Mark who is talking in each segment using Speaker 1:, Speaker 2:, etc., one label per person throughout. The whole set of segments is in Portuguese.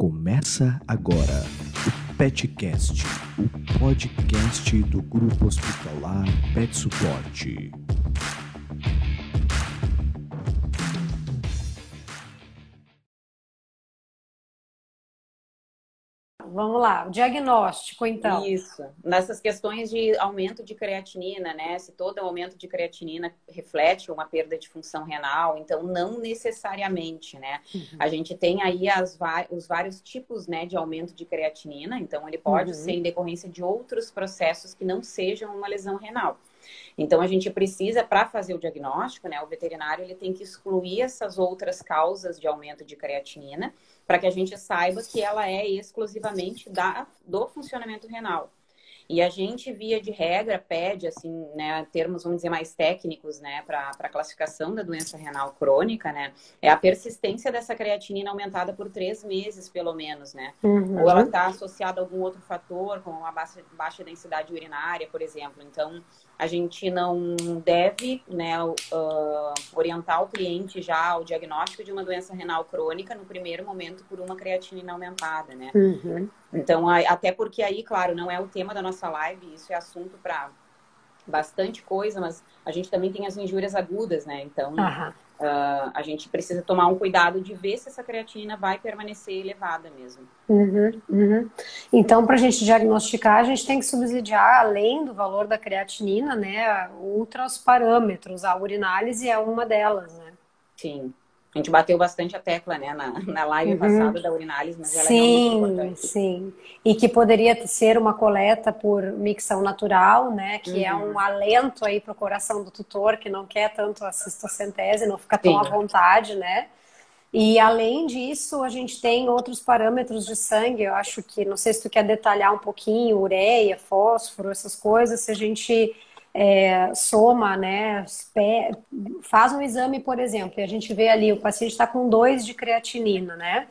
Speaker 1: Começa agora o Petcast, o podcast do Grupo Hospitalar Pet Suporte.
Speaker 2: Vamos lá, o diagnóstico, então.
Speaker 3: Isso. Nessas questões de aumento de creatinina, né? Se todo aumento de creatinina reflete uma perda de função renal, então não necessariamente, né? Uhum. A gente tem aí as, os vários tipos né, de aumento de creatinina, então ele pode uhum. ser em decorrência de outros processos que não sejam uma lesão renal. Então a gente precisa para fazer o diagnóstico, né, o veterinário ele tem que excluir essas outras causas de aumento de creatinina para que a gente saiba que ela é exclusivamente da, do funcionamento renal. E a gente, via de regra, pede, assim, né, termos, vamos dizer, mais técnicos, né, para a classificação da doença renal crônica, né, é a persistência dessa creatinina aumentada por três meses, pelo menos, né. Uhum. Ou ela está associada a algum outro fator, como uma baixa, baixa densidade urinária, por exemplo. Então, a gente não deve né, uh, orientar o cliente já ao diagnóstico de uma doença renal crônica no primeiro momento por uma creatinina aumentada, né? Uhum. Então, até porque aí, claro, não é o tema da nossa live, isso é assunto para bastante coisa, mas a gente também tem as injúrias agudas, né? Então, uhum. Uh, a gente precisa tomar um cuidado de ver se essa creatinina vai permanecer elevada mesmo.
Speaker 2: Uhum, uhum. Então, para a gente diagnosticar, a gente tem que subsidiar, além do valor da creatinina, né, outros parâmetros. A urinálise é uma delas, né?
Speaker 3: Sim. A gente bateu bastante a tecla, né, na, na live uhum. passada da urinálise, mas ela
Speaker 2: sim, é muito importante. Sim, E que poderia ser uma coleta por micção natural, né, que uhum. é um alento aí para o coração do tutor, que não quer tanto a cistocentese, não fica tão sim. à vontade, né. E além disso, a gente tem outros parâmetros de sangue, eu acho que, não sei se tu quer detalhar um pouquinho, ureia, fósforo, essas coisas, se a gente é, soma, né, faz um exame, por exemplo, e a gente vê ali, o paciente está com 2 de creatinina, né?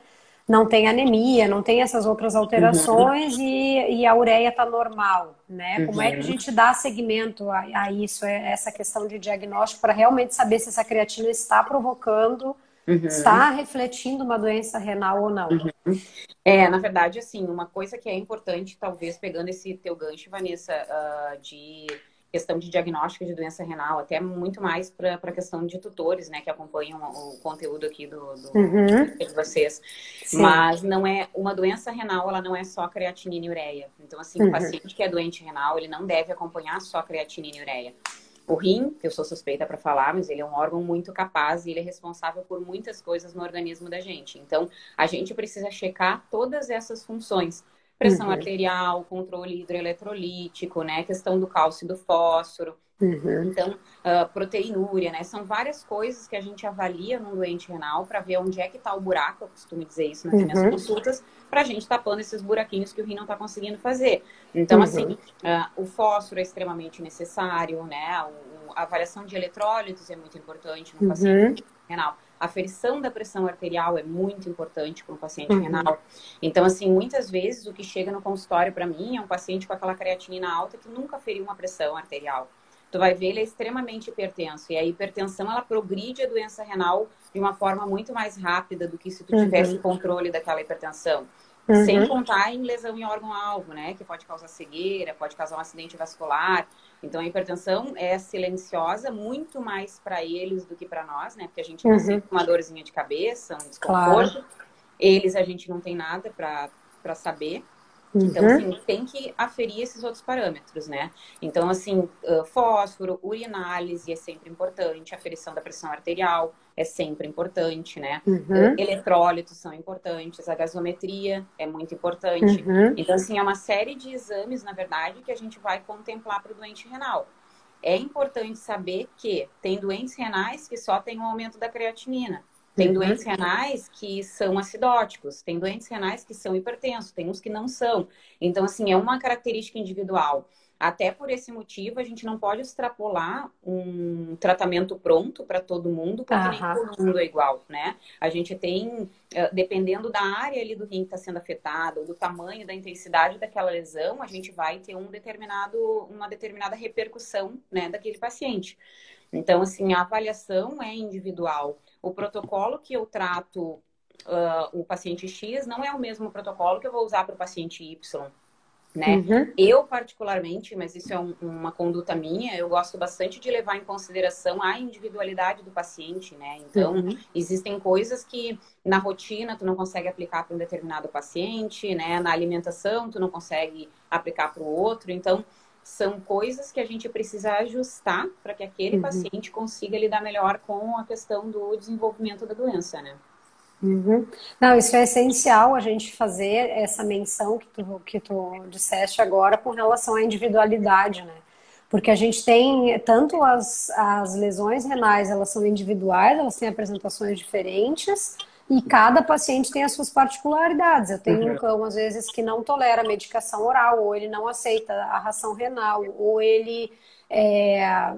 Speaker 2: Não tem anemia, não tem essas outras alterações uhum. e, e, a ureia está normal, né? Como é que a uhum. gente dá seguimento a, a isso, a é, essa questão de diagnóstico, para realmente saber se essa creatina está provocando Uhum. está refletindo uma doença renal ou não. Uhum.
Speaker 3: É, na verdade, assim, uma coisa que é importante, talvez pegando esse teu gancho, Vanessa, uh, de questão de diagnóstico de doença renal, até muito mais para a questão de tutores, né, que acompanham o conteúdo aqui do, do uhum. de vocês. Sim. Mas não é uma doença renal, ela não é só creatinina e ureia. Então, assim, uhum. o paciente que é doente renal, ele não deve acompanhar só creatinina e ureia. O rim, que eu sou suspeita para falar, mas ele é um órgão muito capaz e ele é responsável por muitas coisas no organismo da gente. Então, a gente precisa checar todas essas funções pressão uhum. arterial, controle hidroeletrolítico, né? Questão do cálcio e do fósforo. Uhum. Então, uh, proteinúria, né? São várias coisas que a gente avalia num doente renal para ver onde é que está o buraco, eu costumo dizer isso nas uhum. minhas consultas, para a gente tapando esses buraquinhos que o rim não está conseguindo fazer. Então, assim, uh, o fósforo é extremamente necessário, né? O, a avaliação de eletrólitos é muito importante no paciente uhum. renal. A aferição da pressão arterial é muito importante para um paciente uhum. renal. Então, assim, muitas vezes o que chega no consultório para mim é um paciente com aquela creatinina alta que nunca feriu uma pressão arterial. Tu vai ver, ele é extremamente hipertenso. E a hipertensão, ela progride a doença renal de uma forma muito mais rápida do que se tu tivesse uhum. controle daquela hipertensão. Uhum. Sem contar em lesão em órgão-alvo, né? Que pode causar cegueira, pode causar um acidente vascular. Então, a hipertensão é silenciosa muito mais para eles do que para nós, né? Porque a gente uhum. tem uma dorzinha de cabeça, um desconforto. Claro. Eles, a gente não tem nada para saber. Então, uhum. assim, tem que aferir esses outros parâmetros, né? Então, assim, fósforo, urinálise é sempre importante, aferição da pressão arterial é sempre importante, né? Uhum. Eletrólitos são importantes, a gasometria é muito importante. Uhum. Então, assim, é uma série de exames, na verdade, que a gente vai contemplar para o doente renal. É importante saber que tem doentes renais que só tem um aumento da creatinina. Tem uhum. doentes renais que são acidóticos, tem doentes renais que são hipertensos, tem uns que não são. Então, assim, é uma característica individual. Até por esse motivo, a gente não pode extrapolar um tratamento pronto para todo mundo, porque nem todo mundo é igual, né? A gente tem, eh, dependendo da área ali do rim que está sendo afetada, ou do tamanho, da intensidade daquela lesão, a gente vai ter um determinado, uma determinada repercussão, né, daquele paciente. Então, assim, a avaliação é individual. O protocolo que eu trato uh, o paciente X não é o mesmo protocolo que eu vou usar para o paciente Y né? Uhum. Eu, particularmente, mas isso é um, uma conduta minha, eu gosto bastante de levar em consideração a individualidade do paciente, né? Então, uhum. existem coisas que na rotina tu não consegue aplicar para um determinado paciente, né? Na alimentação tu não consegue aplicar para o outro. Então, são coisas que a gente precisa ajustar para que aquele uhum. paciente consiga lidar melhor com a questão do desenvolvimento da doença, né?
Speaker 2: Uhum. Não, isso é essencial a gente fazer essa menção que tu, que tu disseste agora com relação à individualidade, né? Porque a gente tem tanto as, as lesões renais, elas são individuais, elas têm apresentações diferentes e cada paciente tem as suas particularidades. Eu tenho uhum. um cão, às vezes, que não tolera medicação oral, ou ele não aceita a ração renal, ou ele é,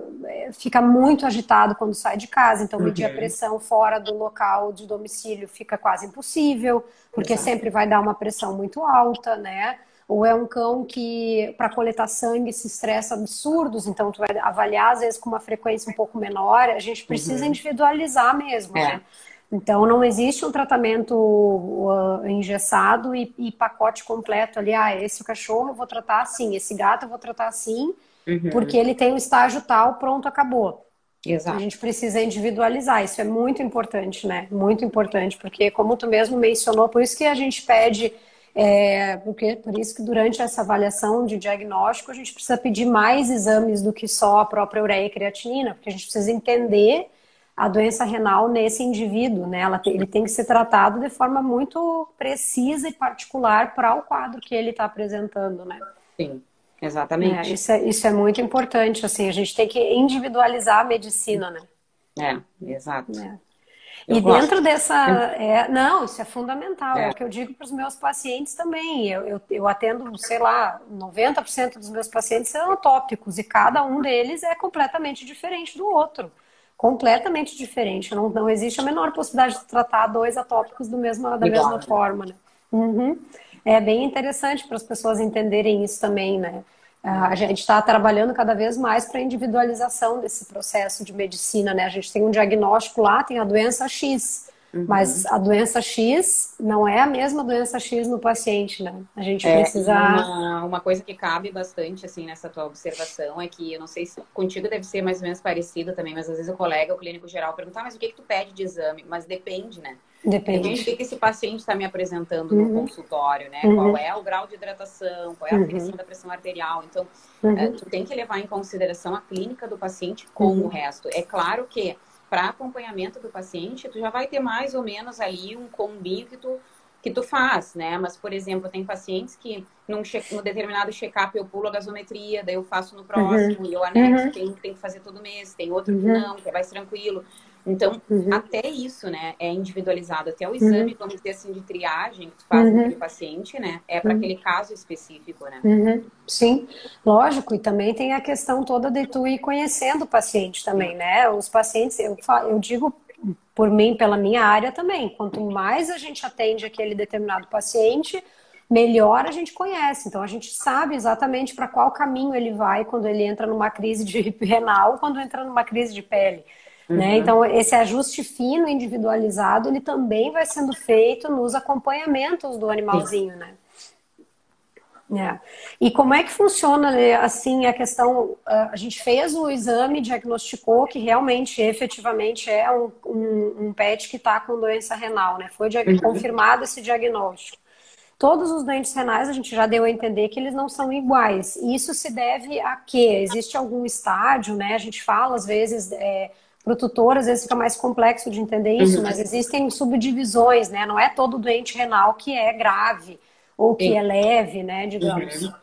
Speaker 2: fica muito agitado quando sai de casa, então medir uhum. a pressão fora do local de domicílio fica quase impossível, porque Exato. sempre vai dar uma pressão muito alta, né? Ou é um cão que, para coletar sangue, se estressa absurdos, então tu vai avaliar às vezes com uma frequência um pouco menor, a gente precisa uhum. individualizar mesmo, é. né? Então, não existe um tratamento uh, engessado e, e, pacote completo ali. Ah, esse cachorro eu vou tratar assim, esse gato eu vou tratar assim, uhum. porque ele tem um estágio tal, pronto, acabou. Exato. A gente precisa individualizar, isso é muito importante, né? Muito importante, porque como tu mesmo mencionou, por isso que a gente pede, é, porque, por isso que durante essa avaliação de diagnóstico a gente precisa pedir mais exames do que só a própria ureia e creatinina, porque a gente precisa entender a doença renal nesse indivíduo, né? Ela, ele tem que ser tratado de forma muito precisa e particular para o quadro que ele está apresentando, né?
Speaker 3: Sim. Exatamente.
Speaker 2: É, isso, é, isso é muito importante, assim, a gente tem que individualizar a medicina, né?
Speaker 3: É, exato.
Speaker 2: É. E gosto. dentro dessa. É, não, isso é fundamental. É, é o que eu digo para os meus pacientes também. Eu, eu, eu, atendo, sei lá, 90% dos meus pacientes são utópicos e cada um deles é completamente diferente do outro. Completamente diferente. Não, não existe a menor possibilidade de tratar dois atópicos do mesmo, da Igual, mesma forma. Né? Uhum é bem interessante para as pessoas entenderem isso também, né? A gente está trabalhando cada vez mais para a individualização desse processo de medicina, né? A gente tem um diagnóstico lá, tem a doença X, uhum. mas a doença X não é a mesma doença X no paciente, né? A gente é, precisa.
Speaker 3: Uma, uma, coisa que cabe bastante, assim, nessa tua observação é que, eu não sei se contigo deve ser mais ou menos parecido também, mas às vezes o colega, o clínico geral, pergunta, ah, mas o que, que tu pede de exame? Mas depende, né?
Speaker 2: Depende.
Speaker 3: Depende do que esse paciente está me apresentando uhum. no consultório, né? Uhum. Qual é o grau de hidratação, qual é a uhum. da pressão arterial. Então, uhum. é, tu tem que levar em consideração a clínica do paciente com uhum. o resto. É claro que para acompanhamento do paciente, tu já vai ter mais ou menos ali um combinho que tu que tu faz, né? Mas, por exemplo, tem pacientes que num, check, num determinado check-up eu pulo a gasometria, daí eu faço no próximo, uhum. e eu anexo, uhum. tem, tem que fazer todo mês, tem outro que não, que é mais tranquilo. Então, uhum. até isso, né, é individualizado. Até o exame, uhum. vamos dizer assim, de triagem que tu faz uhum. paciente, né, é para uhum. aquele caso específico, né?
Speaker 2: Uhum. Sim, lógico. E também tem a questão toda de tu ir conhecendo o paciente também, né? Os pacientes, eu, eu digo por mim, pela minha área também. Quanto mais a gente atende aquele determinado paciente, melhor a gente conhece. Então a gente sabe exatamente para qual caminho ele vai quando ele entra numa crise de renal, quando entra numa crise de pele. Né? Uhum. Né? Então, esse ajuste fino, individualizado, ele também vai sendo feito nos acompanhamentos do animalzinho, né? É. E como é que funciona, assim, a questão, a gente fez o exame, diagnosticou que realmente, efetivamente, é um, um, um pet que está com doença renal, né? Foi uhum. confirmado esse diagnóstico. Todos os doentes renais, a gente já deu a entender que eles não são iguais. E isso se deve a quê? Existe algum estágio, né? A gente fala, às vezes, é, para o tutor, às vezes fica mais complexo de entender isso, uhum. mas existem subdivisões, né? Não é todo doente renal que é grave ou que Sim. é leve, né, digamos. Uhum.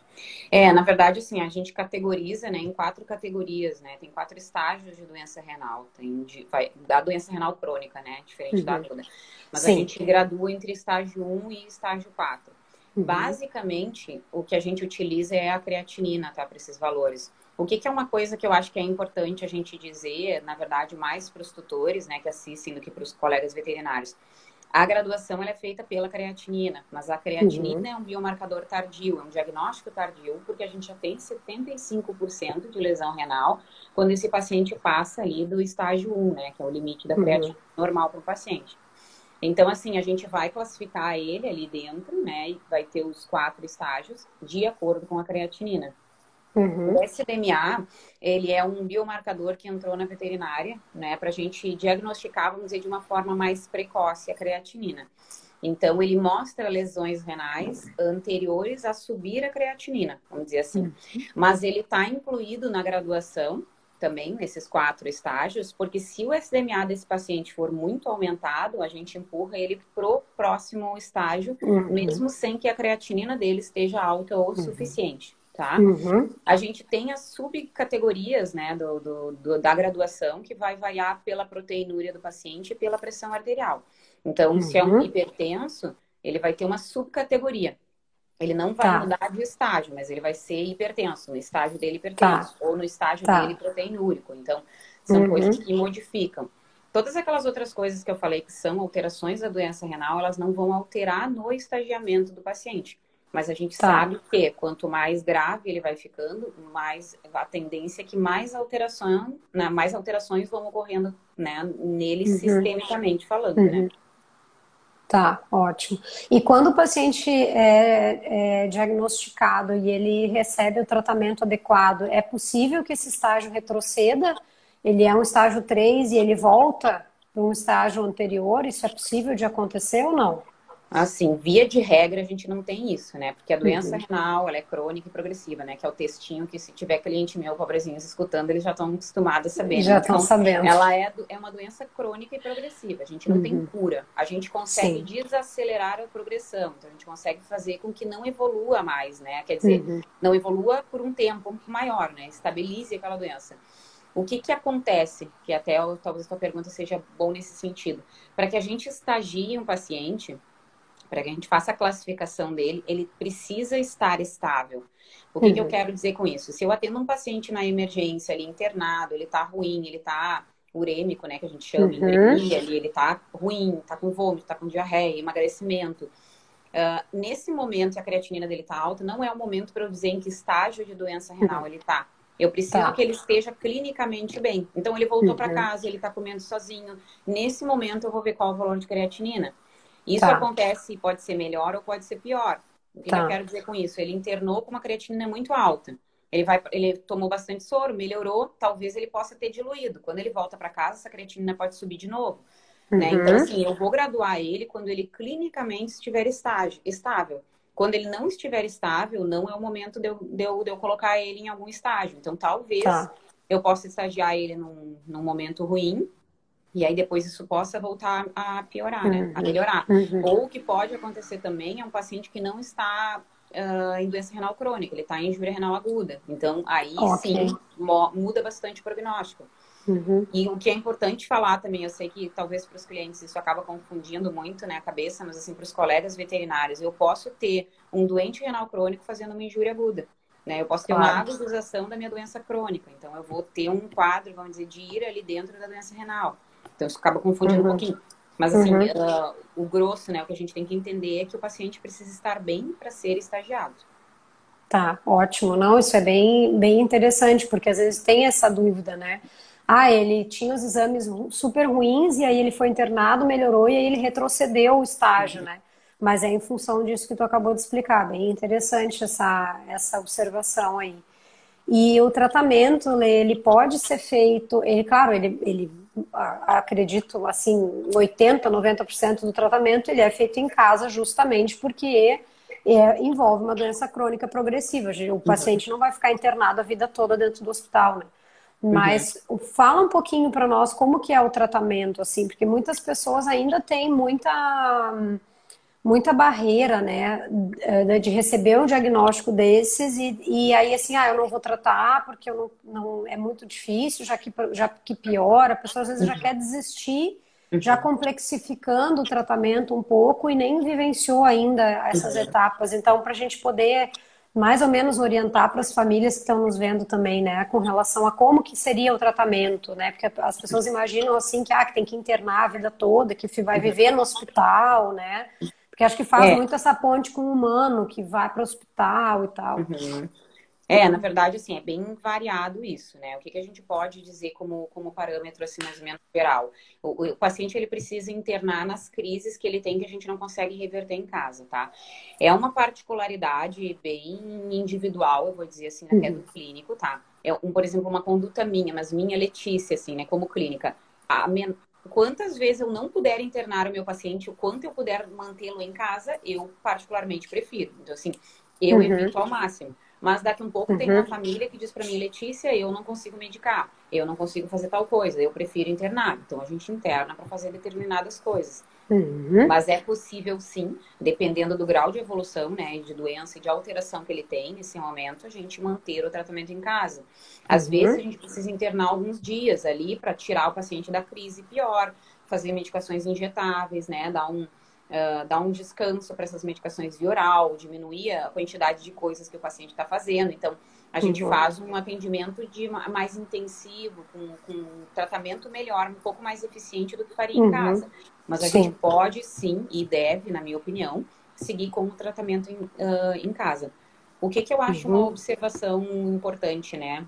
Speaker 3: É, na verdade, assim, a gente categoriza, né, em quatro categorias, né? Tem quatro estágios de doença renal. Tem de, vai, da doença renal crônica, né? Diferente uhum. da aguda. Mas Sim. a gente gradua entre estágio 1 e estágio 4. Uhum. Basicamente, o que a gente utiliza é a creatinina, tá? Para esses valores. O que, que, é uma coisa que eu acho que é importante a gente dizer, na verdade, mais para os tutores, né, que assistem do que para os colegas veterinários. A graduação é feita pela creatinina, mas a creatinina uhum. é um biomarcador tardio, é um diagnóstico tardio, porque a gente já tem 75% de lesão renal quando esse paciente passa ali do estágio 1, né, que é o limite da uhum. creatina uhum. normal para o paciente. Então, assim, a gente vai classificar ele ali dentro, né? E vai ter os quatro estágios de acordo com a creatinina. Uhum. O SDMA, ele é um biomarcador que entrou na veterinária, né, para a gente diagnosticar, vamos dizer, de uma forma mais precoce a creatinina. Então, ele mostra lesões renais anteriores a subir a creatinina, vamos dizer assim. Uhum. Mas ele está incluído na graduação, também nesses quatro estágios, porque se o SDMA desse paciente for muito aumentado, a gente empurra ele pro próximo estágio, uhum. mesmo sem que a creatinina dele esteja alta o uhum. suficiente tá? Uhum. A gente tem as subcategorias, né, do, do, do, da graduação que vai variar pela proteinúria do paciente e pela pressão arterial. Então, uhum. se é um uhum. hipertenso, ele vai ter uma subcategoria. Ele não vai tá. mudar de estágio, mas ele vai ser hipertenso, no estágio dele hipertenso, tá. ou no estágio tá. dele proteinúrico. Então, são uhum. coisas que modificam. Todas aquelas outras coisas que eu falei que são alterações da doença renal, elas não vão alterar no estagiamento do paciente. Mas a gente tá. sabe que quanto mais grave ele vai ficando, mais a tendência é que mais alterações, né, mais alterações vão ocorrendo né, nele uhum. sistemicamente falando, né? uhum. né?
Speaker 2: Tá, ótimo. E quando o paciente é, é, diagnosticado e ele recebe o tratamento adequado, é possível que esse estágio retroceda? Ele é um estágio 3 e ele volta para um estágio anterior? Isso é possível de acontecer ou não?
Speaker 3: Assim, via de regra, a gente não tem isso, né? Porque a doença uhum. renal, ela é crônica e progressiva, né? Que é o textinho que se tiver cliente meu, pobrezinhos, escutando, eles já estão acostumados a saber.
Speaker 2: Já estão então, sabendo.
Speaker 3: Ela é, é uma doença crônica e progressiva. A gente não uhum. tem cura. A gente consegue Sim. desacelerar a progressão. Então, a gente consegue fazer com que não evolua mais, né? Quer dizer, uhum. não evolua por um tempo maior, né? Estabilize aquela doença. O que, que acontece, que até talvez a tua pergunta seja bom nesse sentido, para que a gente estagie um paciente, para que a gente faça a classificação dele, ele precisa estar estável. O que, uhum. que, eu uhum. quero dizer com isso? Se eu atendo um paciente na emergência, ali internado, ele tá ruim, ele tá urêmico, né, que a gente chama, uhum. ali, ele tá ruim, tá com vômito, tá com diarreia, emagrecimento. Uh, nesse momento, a creatinina dele tá alta, não é o momento para eu dizer em que estágio de doença renal uhum. ele tá. Eu preciso tá. que ele esteja clinicamente bem. Então, ele voltou para uhum. casa, ele está comendo sozinho. Nesse momento, eu vou ver qual é o valor de creatinina. Isso tá. acontece, pode ser melhor ou pode ser pior. O que, tá. eu quero dizer com isso? Ele internou com uma creatinina muito alta. Ele, vai, ele tomou bastante soro, melhorou, talvez ele possa ter diluído. Quando ele volta para casa, essa creatinina pode subir de novo. Uhum. Né? Então, assim, eu vou graduar ele quando ele clinicamente estiver estágio, estável. Quando ele não estiver estável, não é o momento de eu, de eu, de eu colocar ele em algum estágio. Então, talvez tá. eu possa estagiar ele num, num momento ruim, e aí depois isso possa voltar a piorar, né? A uhum. melhorar. Uhum. Ou o que pode acontecer também é um paciente que não está uh, em doença renal crônica, ele está em injúria renal aguda. Então, aí okay. sim, muda bastante o prognóstico. Uhum. E o que é importante falar também, eu sei que talvez para os clientes isso acaba confundindo muito né, a cabeça, mas assim, para os colegas veterinários, eu posso ter um doente renal crônico fazendo uma injúria aguda. Né? Eu posso ter claro. uma agudização da minha doença crônica. Então, eu vou ter um quadro, vamos dizer, de ir ali dentro da doença renal. Então isso acaba confundindo uhum. um pouquinho. Mas assim, uhum. uh, o grosso, né, o que a gente tem que entender é que o paciente precisa estar bem para ser estagiado.
Speaker 2: Tá, ótimo. Não, isso é bem, bem interessante, porque às vezes tem essa dúvida, né? Ah, ele tinha os exames super ruins e aí ele foi internado, melhorou e aí ele retrocedeu o estágio, uhum. né? Mas é em função disso que tu acabou de explicar. Bem interessante essa, essa observação aí. E o tratamento, ele pode ser feito, ele, claro, ele, ele acredito assim, 80, 90% do tratamento ele é feito em casa justamente porque é, envolve uma doença crônica progressiva. O uhum. paciente não vai ficar internado a vida toda dentro do hospital, né? Mas uhum. fala um pouquinho para nós como que é o tratamento, assim, porque muitas pessoas ainda têm muita muita barreira, né, eh, de receber um diagnóstico desses e, e aí assim, ah, eu não vou tratar porque eu não, não é muito difícil, já que, já que piora, a pessoa às vezes já uhum. quer desistir, já uhum. complexificando o tratamento um pouco e nem vivenciou ainda essas uhum. etapas. Então, para a gente poder mais ou menos orientar para as famílias que estão nos vendo também, né, com relação a como que seria o tratamento, né, porque as pessoas imaginam assim que, ah, que tem que internar a vida toda, que vai viver no hospital, né, porque acho que faz é. muito essa ponte com o humano que vai para o hospital e tal. Uhum.
Speaker 3: É, na verdade, assim, é bem variado isso, né? O que, que a gente pode dizer como, como parâmetro, assim, mais ou menos geral? O, o, paciente, ele precisa internar nas crises que ele tem que a gente não consegue reverter em casa, tá? É uma particularidade bem individual, eu vou dizer assim, até do uhum. clínico, tá? É, um, por exemplo, uma conduta minha, mas minha Letícia, assim, né, como clínica. A, quantas vezes eu não puder internar o meu paciente, o quanto eu puder mantê-lo em casa, eu particularmente prefiro. Então, assim, eu uhum. evito ao máximo. Mas daqui um pouco uhum. tem uma uhum. família que diz para mim, Letícia, eu não consigo medicar, eu não consigo fazer tal coisa, eu prefiro internar. Então a gente interna para fazer determinadas coisas. Uhum. Mas é possível sim, dependendo do grau de evolução, né, de doença e de alteração que ele tem nesse momento, a gente manter o tratamento em casa. Às uhum. vezes a gente precisa internar alguns dias ali para tirar o paciente da crise pior, fazer medicações injetáveis, né, dar um uh, dar um descanso para essas medicações via oral, diminuir a quantidade de coisas que o paciente está fazendo. Então, a gente uhum. faz um atendimento de mais intensivo, com, com, um tratamento melhor, um pouco mais eficiente do que faria uhum. em casa. Mas a sim. gente pode, sim, e deve, na minha opinião, seguir com o tratamento em, uh, em casa. O que, que eu acho uhum. uma observação importante, né?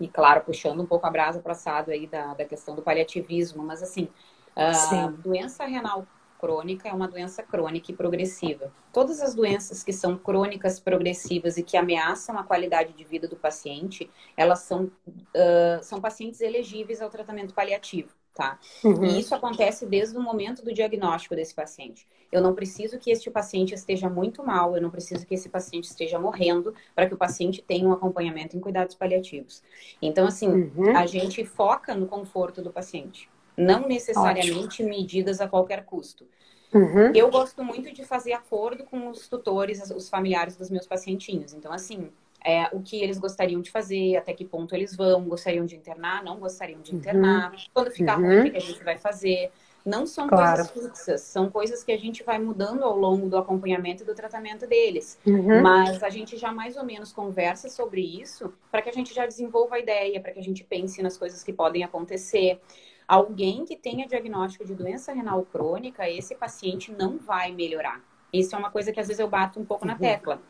Speaker 3: E claro, puxando um pouco a brasa para assado aí da, da questão do paliativismo, mas assim, uh, doença renal crônica é uma doença crônica e progressiva. Todas as doenças que são crônicas, progressivas e que ameaçam a qualidade de vida do paciente, elas são, uh, são pacientes elegíveis ao tratamento paliativo. Tá? Uhum. E isso acontece desde o momento do diagnóstico desse paciente. Eu não preciso que este paciente esteja muito mal, eu não preciso que esse paciente esteja morrendo para que o paciente tenha um acompanhamento em cuidados paliativos. Então, assim, uhum. a gente foca no conforto do paciente não necessariamente Ótimo. medidas a qualquer custo. Uhum. Eu gosto muito de fazer acordo com os tutores, os familiares dos meus pacientinhos. Então, assim, é, o que eles gostariam de fazer, até que ponto eles vão, gostariam de internar, não gostariam de internar, uhum. quando ficar uhum. ruim, o que a gente vai fazer. Não são claro. coisas fixas, são coisas que a gente vai mudando ao longo do acompanhamento e do tratamento deles. Uhum. Mas a gente já mais ou menos conversa sobre isso para que a gente já desenvolva a ideia, para que a gente pense nas coisas que podem acontecer. Alguém que tenha diagnóstico de doença renal crônica, esse paciente não vai melhorar. Isso é uma coisa que às vezes eu bato um pouco na uhum. tecla.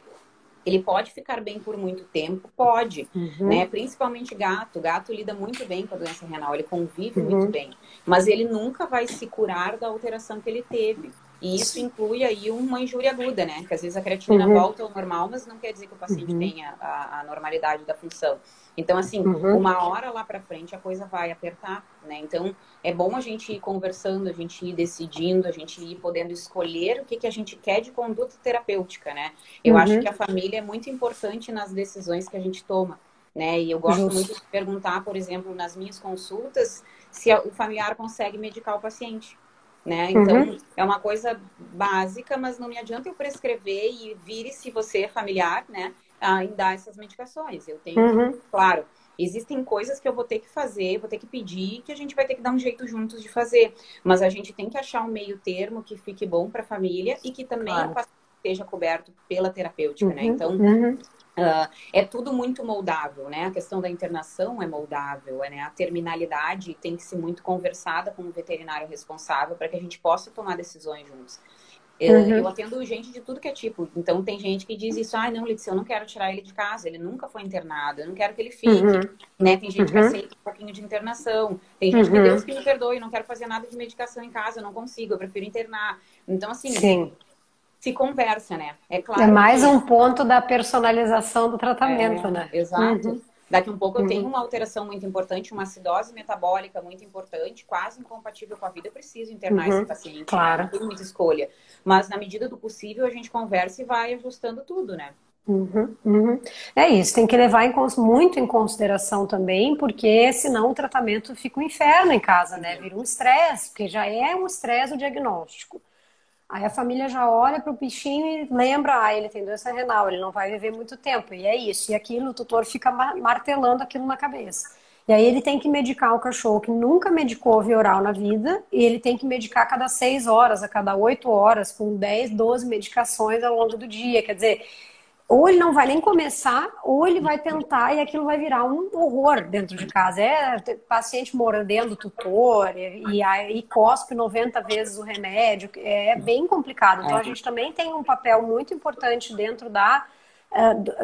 Speaker 3: Ele pode ficar bem por muito tempo? Pode, uhum. né? Principalmente gato. Gato lida muito bem com a doença renal, ele convive uhum. muito bem. Mas ele nunca vai se curar da alteração que ele teve. E isso inclui aí uma injúria aguda, né? Que às vezes a creatinina uhum. volta ao normal, mas não quer dizer que o paciente uhum. tenha a, a, normalidade da função. Então, assim, uhum. uma hora lá para frente a coisa vai apertar, né? Então, é bom a gente ir conversando, a gente ir decidindo, a gente ir podendo escolher o que, que a gente quer de conduta terapêutica, né? Eu acho uhum. que a família é muito importante nas decisões que a gente toma, né? E eu gosto Justo. muito de perguntar, por exemplo, nas minhas consultas, se o familiar consegue medicar o paciente né? Então, uhum. é uma coisa básica, mas não me adianta eu prescrever e vire se você é familiar, né? A, em dar essas medicações. Eu tenho, uhum. claro, existem coisas que eu vou ter que fazer, vou ter que pedir, que a gente vai ter que dar um jeito juntos de fazer. Mas a gente tem que achar um meio termo que fique bom para a família e que também claro. o paciente esteja coberto pela terapêutica, né? uhum. né? Então, uhum. Uh, é tudo muito moldável, né? A questão da internação é moldável, né? A terminalidade tem que ser muito conversada com o veterinário responsável para que a gente possa tomar decisões juntos. Uhum. Eu atendo gente de tudo que é tipo. Então, tem gente que diz isso, ah, não, Letícia, eu não quero tirar ele de casa, ele nunca foi internado, eu não quero que ele fique. Uhum. Né? Tem gente que uhum. aceita um pouquinho de internação. Tem gente que, uhum. Deus que me perdoe, não quero fazer nada de medicação em casa, eu não consigo, eu prefiro internar. Então, assim, Sim se conversa, né?
Speaker 2: É claro. É mais um ponto da personalização do tratamento, é, né?
Speaker 3: Exato. Uhum. Daqui um pouco eu tenho uhum. uma alteração muito importante, uma acidose metabólica muito importante, quase incompatível com a vida, eu preciso internar uhum. esse paciente. Né? Claro. Não tem muita escolha. Mas na medida do possível a gente conversa e vai ajustando tudo, né?
Speaker 2: Uhum, uhum. É isso, tem que levar em, muito em consideração também, porque senão o tratamento fica um inferno em casa, né? Vira um estresse, porque já é um estresse o diagnóstico. Aí a família já olha para o bichinho e lembra, ah, ele tem doença renal, ele não vai viver muito tempo. E é isso. E aquilo, o tutor fica martelando aquilo na cabeça. E aí ele tem que medicar o cachorro que nunca medicou via oral na vida, e ele tem que medicar a cada seis horas, a cada oito horas, com 10, 12 medicações ao longo do dia. Quer dizer, ou ele não vai nem começar, ou ele vai tentar e aquilo vai virar um horror dentro de casa. É paciente mordendo o tutor e aí cospe 90 vezes o remédio. É bem complicado. Então a gente também tem um papel muito importante dentro da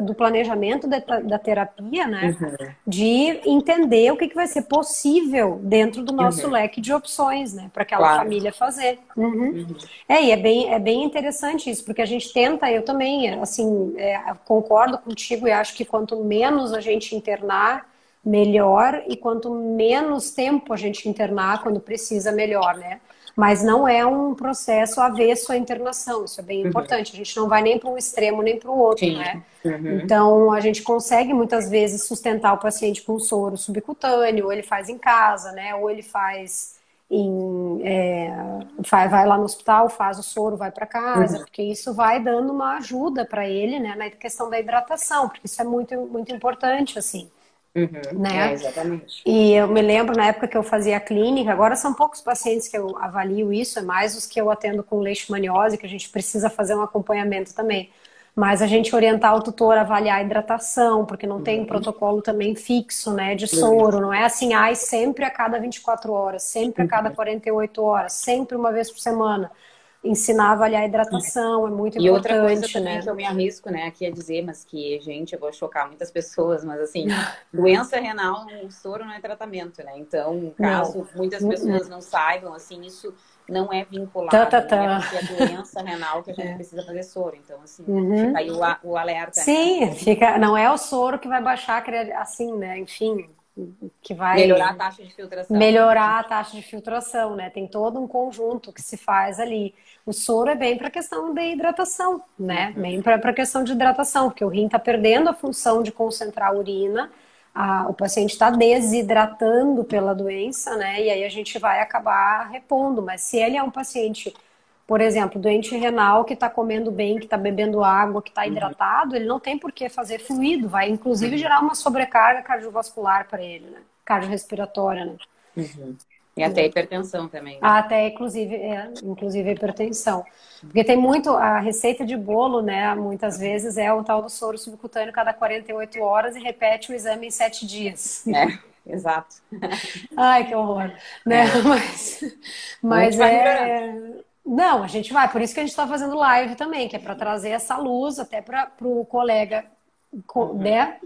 Speaker 2: do, planejamento da, da terapia, né? Uhum. De entender o que, que vai ser possível dentro do nosso uhum. leque de opções, né? Para aquela claro. família fazer. Uhum. uhum. É, e é bem, é bem interessante isso, porque a gente tenta, eu também, assim, é, concordo contigo e acho que quanto menos a gente internar, melhor, e quanto menos tempo a gente internar quando precisa, melhor, né? Mas não é um processo avesso à internação, isso é bem uhum. importante. A gente não vai nem para um extremo nem para o outro, Sim. né? Uhum. Então, a gente consegue muitas vezes sustentar o paciente com soro subcutâneo, ou ele faz em casa, né? Ou ele faz em, é, vai, vai, lá no hospital, faz o soro, vai para casa, uhum. porque isso vai dando uma ajuda para ele, né, na questão da hidratação, porque isso é muito, muito importante, assim.
Speaker 3: Uhum, né? É, exatamente.
Speaker 2: E eu me lembro na época que eu fazia a clínica, agora são poucos pacientes que eu avalio isso, é mais os que eu atendo com leishmaniose, que a gente precisa fazer um acompanhamento também. Mas a gente orientar o tutor a avaliar a hidratação, porque não uhum. tem um protocolo também fixo, né, de soro, não é assim, ai, sempre a cada 24 horas, sempre a cada 48 uhum. horas, sempre uma vez por semana ensinar a avaliar a hidratação, é muito
Speaker 3: e
Speaker 2: importante,
Speaker 3: outra coisa
Speaker 2: também
Speaker 3: né? que eu me arrisco, né, aqui a dizer, mas que, gente, eu vou chocar muitas pessoas, mas assim, doença renal, o soro não é tratamento, né? Então, caso não. muitas pessoas não saibam, assim, isso não é vinculado, tá, tá, tá. Né? Porque é doença renal que a gente é. precisa fazer soro. Então, assim, uhum. fica aí o, o alerta.
Speaker 2: Sim, né? fica, não é o soro que vai baixar, assim, né? Enfim, que vai
Speaker 3: melhorar a taxa de filtração.
Speaker 2: Melhorar a taxa de filtração, né? Tem todo um conjunto que se faz ali. O soro é bem para a questão da hidratação, né? Uhum. Bem para a questão de hidratação, porque o rim está perdendo a função de concentrar a urina, a, o paciente está desidratando pela doença, né? E aí a gente vai acabar repondo. Mas se ele é um paciente por exemplo, doente renal que está comendo bem, que está bebendo água, que está uhum. hidratado, ele não tem por que fazer fluido, vai inclusive uhum. gerar uma sobrecarga cardiovascular para ele, né? Cardiorrespiratória, né?
Speaker 3: Uhum. E até hipertensão também. Né?
Speaker 2: Até, inclusive, é, inclusive hipertensão. Porque tem muito, a receita de bolo, né, muitas vezes é o tal do soro subcutâneo cada 48 horas e repete o exame em 7 dias.
Speaker 3: É, exato.
Speaker 2: Ai, que horror. Né? É. Mas, mas é... Não, a gente vai. Por isso que a gente está fazendo live também, que é para trazer essa luz até para o colega uhum. né,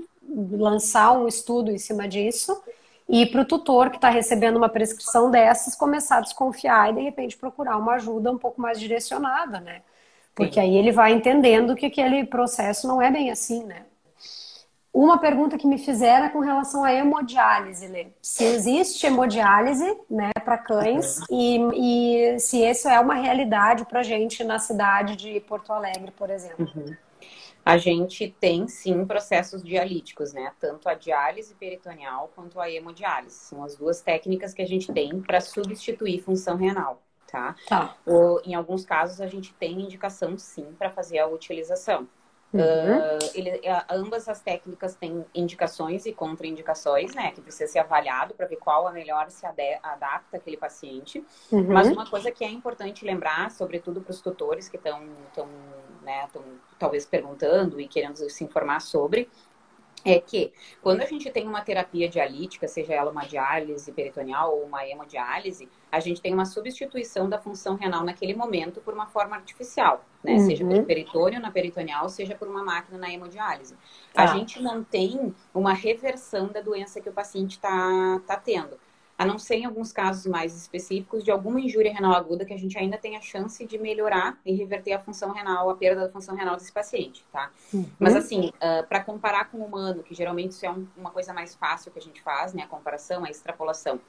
Speaker 2: lançar um estudo em cima disso e para o tutor que está recebendo uma prescrição dessas começar a desconfiar e de repente procurar uma ajuda um pouco mais direcionada, né? Porque Sim. aí ele vai entendendo que aquele processo não é bem assim, né? Uma pergunta que me fizeram é com relação à hemodiálise, Lê. Se existe hemodiálise né, para cães e, e, se isso é uma realidade para gente na cidade de Porto Alegre, por exemplo.
Speaker 3: Uhum. A gente tem sim processos dialíticos, né? Tanto a diálise peritoneal quanto a hemodiálise. São as duas técnicas que a gente tem para substituir função renal, tá?
Speaker 2: tá.
Speaker 3: Ou, em alguns casos, a gente tem indicação sim para fazer a utilização. Uhum. Uh, ele, ambas as técnicas têm indicações e contraindicações, né? Que precisa ser avaliado para ver qual a melhor se adapta àquele paciente. Uhum. Mas uma coisa que é importante lembrar, sobretudo para os tutores que estão né, talvez perguntando e querendo se informar sobre, é que quando a gente tem uma terapia dialítica, seja ela uma diálise peritoneal ou uma hemodiálise, a gente tem uma substituição da função renal naquele momento por uma forma artificial, né? Uhum. Seja por peritônio na peritoneal, seja por uma máquina na hemodiálise. A tá. gente não tem uma reversão da doença que o paciente está tá tendo a não ser em alguns casos mais específicos de alguma injúria renal aguda que a gente ainda tem a chance de melhorar e reverter a função renal, a perda da função renal desse paciente, tá? Uhum. Mas assim, uh, ah, para comparar com o humano, que geralmente isso é um, uma coisa mais fácil que a gente faz, né, a comparação, a extrapolação.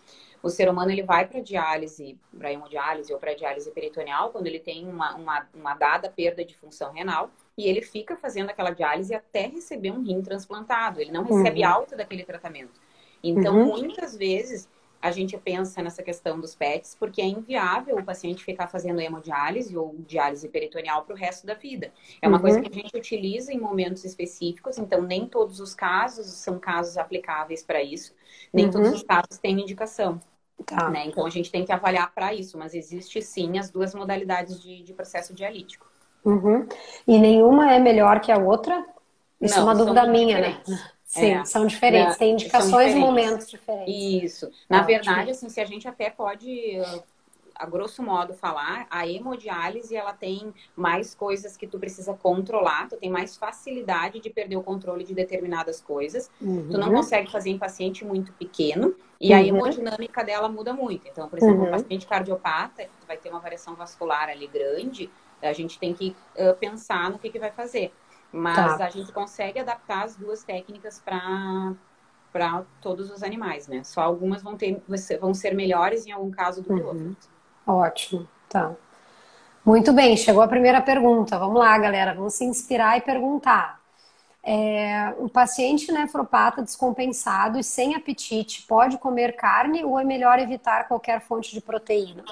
Speaker 3: O ser humano ele vai para diálise, para hemodiálise ou para diálise peritoneal quando ele tem uma, uma, uma dada perda de função renal e ele fica fazendo aquela diálise até receber um rim transplantado. Ele não recebe uhum. alta daquele tratamento. Então, uhum. muitas vezes a gente pensa nessa questão dos PETs, porque é inviável o paciente ficar fazendo hemodiálise ou diálise peritoneal para o resto da vida. É uma uhum. coisa que a gente utiliza em momentos específicos, então nem todos os casos são casos aplicáveis para isso, nem uhum. todos os casos têm indicação. Tá. Né? Então a gente tem que avaliar para isso, mas existe sim as duas modalidades de, de processo dialítico.
Speaker 2: Uhum. E nenhuma é melhor que a outra? Isso Não, é uma dúvida minha, né? diferentes. né? Sim, é, são diferentes, tem indicações e momentos diferentes.
Speaker 3: Isso. Na Ótimo. verdade, assim, se a gente até pode a grosso modo falar, a hemodiálise ela tem mais coisas que tu precisa controlar, tu tem mais facilidade de perder o controle de determinadas coisas. Uhum. Tu não uhum. consegue fazer em paciente muito pequeno e uhum. a hemodinâmica dela muda muito. Então, por exemplo, uhum. um paciente cardiopata, que vai ter uma variação vascular ali grande, a gente tem que uh, pensar no que, que vai fazer. Mas tá. a gente consegue adaptar as duas técnicas para para todos os animais, né? Só algumas vão ter vão ser melhores em algum caso do que uhum. outras.
Speaker 2: Ótimo, tá. Muito bem, chegou a primeira pergunta. Vamos lá, galera, vamos se inspirar e perguntar. É, um paciente nefropata descompensado e sem apetite pode comer carne ou é melhor evitar qualquer fonte de proteína?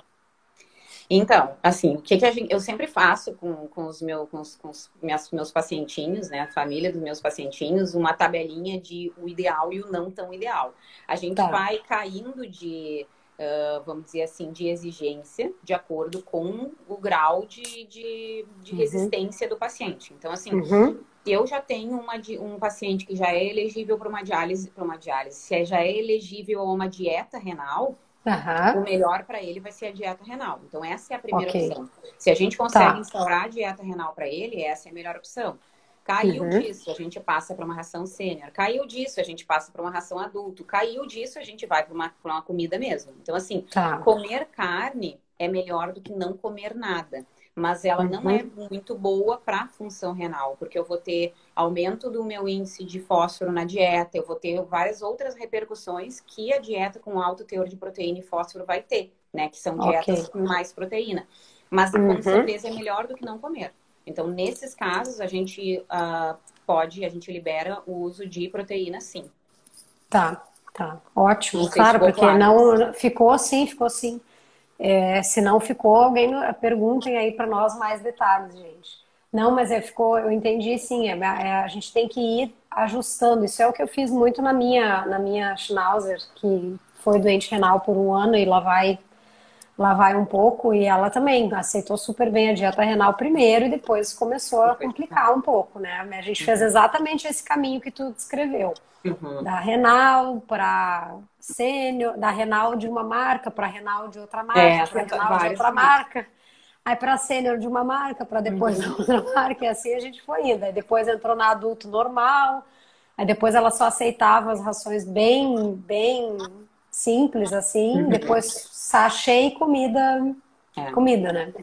Speaker 3: Então, assim, o que, que gente, eu sempre faço com, com os, meu, com os, com os meus, meus pacientinhos, né, a família dos meus pacientinhos, uma tabelinha de o ideal e o não tão ideal. A gente tá. vai caindo de, uh, vamos dizer assim, de exigência de acordo com o grau de, de, de uhum. resistência do paciente. Então, assim, uhum. eu já tenho uma, um paciente que já é elegível para uma diálise, para uma diálise, se já é elegível a uma dieta renal, Uhum. O melhor para ele vai ser a dieta renal. Então, essa é a primeira okay. opção. Se a gente consegue tá. instaurar a dieta renal para ele, essa é a melhor opção. Caiu uhum. disso, a gente passa para uma ração sênior. Caiu disso, a gente passa para uma ração adulto. Caiu disso, a gente vai para uma, uma comida mesmo. Então, assim, tá. comer carne é melhor do que não comer nada mas ela uhum. não é muito boa para a função renal, porque eu vou ter aumento do meu índice de fósforo na dieta, eu vou ter várias outras repercussões que a dieta com alto teor de proteína e fósforo vai ter, né? Que são dietas okay. com mais proteína. Mas uhum. com certeza é melhor do que não comer. Então, nesses casos, a gente uh, pode, a gente libera o uso de proteína sim.
Speaker 2: Tá, tá. Ótimo. Claro, porque claro. não ficou assim, ficou assim. É, se não ficou, alguém perguntem aí para nós mais detalhes, gente. Não, mas é, ficou, eu entendi sim, é, é, a gente tem que ir ajustando. Isso é o que eu fiz muito na minha, na minha Schnauzer, que foi doente renal por um ano e lá vai, lá vai um pouco, e ela também aceitou super bem a dieta renal primeiro e depois começou a complicar um pouco, né? A gente fez exatamente esse caminho que tu descreveu. Uhum. Da renal para sênior, da renal de uma marca para renal de outra marca, é, para renal de outra marca. Aí para sênior de uma marca, para depois uhum. outra marca, e assim a gente foi indo. Aí depois entrou na adulto normal, aí depois ela só aceitava as rações bem, bem simples, assim, uhum. depois sachê e comida é. comida, né?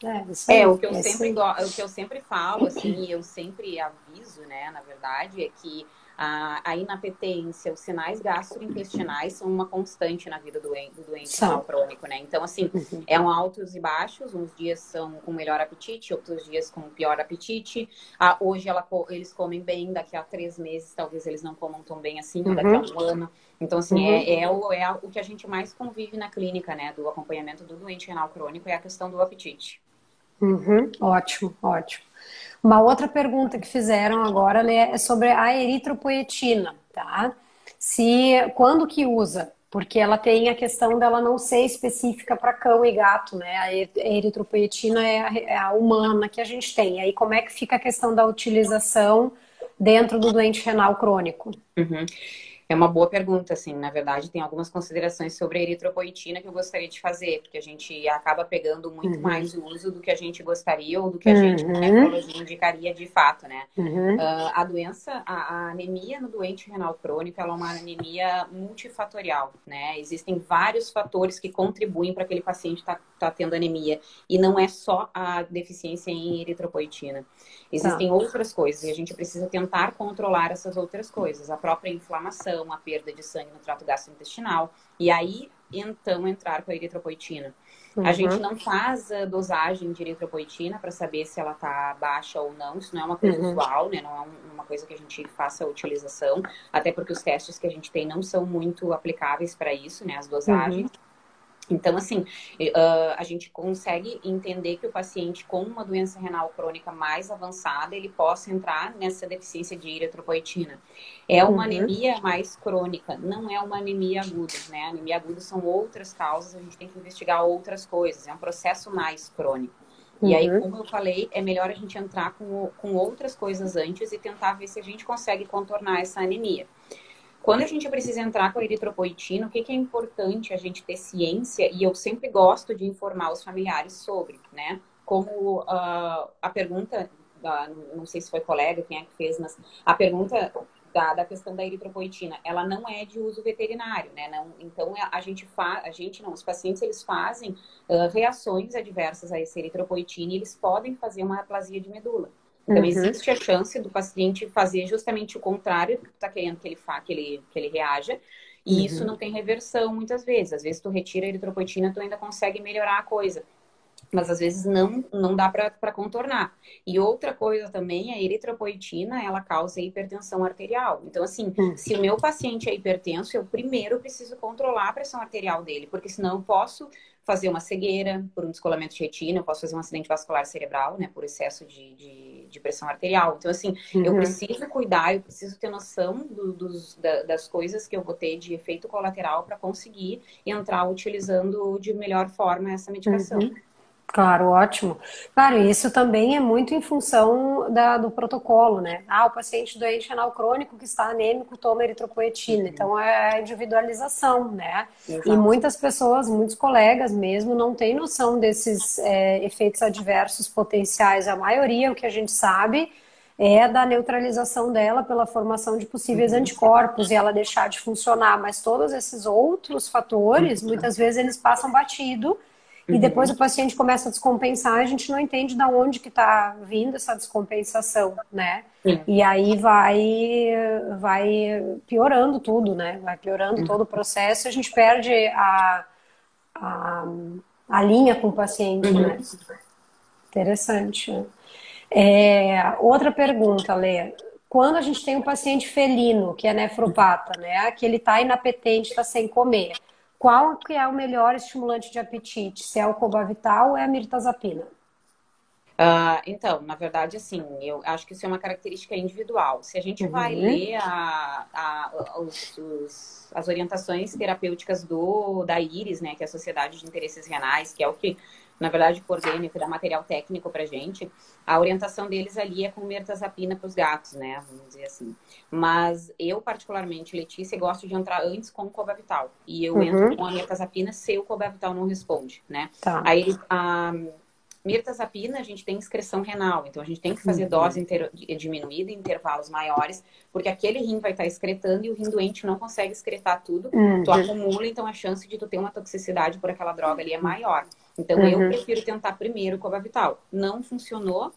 Speaker 3: É, é o, que eu sempre, o que eu sempre falo, assim, eu sempre aviso, né, na verdade, é que a, a inapetência, os sinais gastrointestinais são uma constante na vida do doente, do doente renal crônico, né? Então, assim, uhum. é um altos e baixos. Uns dias são com melhor apetite, outros dias com pior apetite. Ah, hoje ela, eles comem bem, daqui a três meses talvez eles não comam tão bem assim, uhum. daqui a um ano. Então, assim, uhum. é, é, o, é o que a gente mais convive na clínica, né? Do acompanhamento do doente renal crônico, é a questão do apetite.
Speaker 2: Uhum. Ótimo, ótimo. Uma outra pergunta que fizeram agora né, é sobre a eritropoetina, tá? Se quando que usa? Porque ela tem a questão dela não ser específica para cão e gato, né? A eritropoetina é a, é a humana que a gente tem. Aí como é que fica a questão da utilização dentro do doente renal crônico?
Speaker 3: Uhum. É uma boa pergunta, assim. Na verdade, tem algumas considerações sobre a eritropoetina que eu gostaria de fazer, porque a gente acaba pegando muito uhum. mais o uso do que a gente gostaria ou do que a gente, uhum. nefrologia, indicaria de fato, né? Uhum. Uh, a doença, a, a, anemia no doente renal crônico, ela é uma anemia multifatorial, né? Existem vários fatores que contribuem para aquele paciente estar tá, tá tendo anemia. E não é só a deficiência em eritropoetina. Existem tá. outras coisas e a gente precisa tentar controlar essas outras coisas. A própria inflamação, a perda de sangue no trato gastrointestinal. E aí, então, entrar com a eritropoetina. Uhum. A gente não faz a dosagem de eritropoetina para saber se ela está baixa ou não. Isso não é uma coisa uhum. usual, né? Não é uma coisa que a gente faça a utilização. Até porque os testes que a gente tem não são muito aplicáveis para isso, né? As dosagens. Uhum. Então, assim, uh, a gente consegue entender que o paciente com uma doença renal crônica mais avançada, ele possa entrar nessa deficiência de eritropoetina. É uma uhum. anemia mais crônica, não é uma anemia aguda, né? Anemia aguda são outras causas, a gente tem que investigar outras coisas, é um processo mais crônico. Uhum. E aí, uhum. como eu falei, é melhor a gente entrar com, com outras coisas antes e tentar ver se a gente consegue contornar essa anemia. Quando a gente precisa entrar com a eritropoetina, o que, que é importante a gente ter ciência, e eu sempre gosto de informar os familiares sobre, né? Como uh, a pergunta, não sei se foi colega, quem é que fez, mas a pergunta da, da questão da eritropoetina, ela não é de uso veterinário, né? Não, então a gente faz, a gente não, os pacientes eles fazem uh, reações adversas a essa eritropoetina e eles podem fazer uma aplasia de medula. Então uhum. existe a chance do paciente fazer justamente o contrário do que tu está querendo que ele faça, que ele, que ele reaja. E uhum. isso não tem reversão muitas vezes. Às vezes tu retira a eritropoetina, tu ainda consegue melhorar a coisa mas às vezes não, não dá para contornar. E outra coisa também, a eritropoetina, ela causa hipertensão arterial. Então, assim, hum. se o meu paciente é hipertenso, eu primeiro preciso controlar a pressão arterial dele, porque senão eu posso fazer uma cegueira por um descolamento de retina, eu posso fazer um acidente vascular cerebral, né, por excesso de, de, de pressão arterial. Então, assim, uhum. eu preciso cuidar, eu preciso ter noção do, dos, da, das coisas que eu vou ter de efeito colateral para conseguir entrar utilizando de melhor forma essa medicação. Uhum.
Speaker 2: Claro, ótimo. Claro, isso também é muito em função da, do protocolo, né? Ah, o paciente doente renal crônico que está anêmico toma eritropoetina. Então é a individualização, né? Exato. E muitas pessoas, muitos colegas mesmo, não têm noção desses é, efeitos adversos potenciais. A maioria, o que a gente sabe, é da neutralização dela pela formação de possíveis uhum. anticorpos e ela deixar de funcionar. Mas todos esses outros fatores, uhum. muitas vezes eles passam batido e depois o paciente começa a descompensar, a gente não entende de onde que está vindo essa descompensação, né? E aí vai, vai piorando tudo, né? Vai piorando uhum. todo o processo e a gente perde a, a, a linha com o paciente, uhum. né? Interessante. É, outra pergunta, Lê. Quando a gente tem um paciente felino, que é nefropata, né? Que ele está inapetente, está sem comer qual que é o melhor estimulante de apetite? Se é o Cobavital ou é a mirtazapina?
Speaker 3: Uh, então, na verdade, assim, eu acho que isso é uma característica individual. Se a gente uhum. vai ler a, a, os, os, as orientações terapêuticas do, da IRIS, né, que é a Sociedade de Interesses Renais, que é o que na verdade, coordena e dá material técnico pra gente, a orientação deles ali é com mertazapina para os gatos, né? Vamos dizer assim. Mas eu, particularmente, Letícia, gosto de entrar antes com o Cobavital. E eu uhum. entro com a mertazapina se o Cobavital não responde, né? Tá. Aí, a mirtazapina, a gente tem excreção renal, então a gente tem que fazer uhum. dose inter... diminuída em intervalos maiores, porque aquele rim vai estar excretando e o rim doente não consegue excretar tudo, uhum. tu acumula, então a chance de tu ter uma toxicidade por aquela droga ali é maior. Então uhum. eu prefiro tentar primeiro com a Vital. Não funcionou,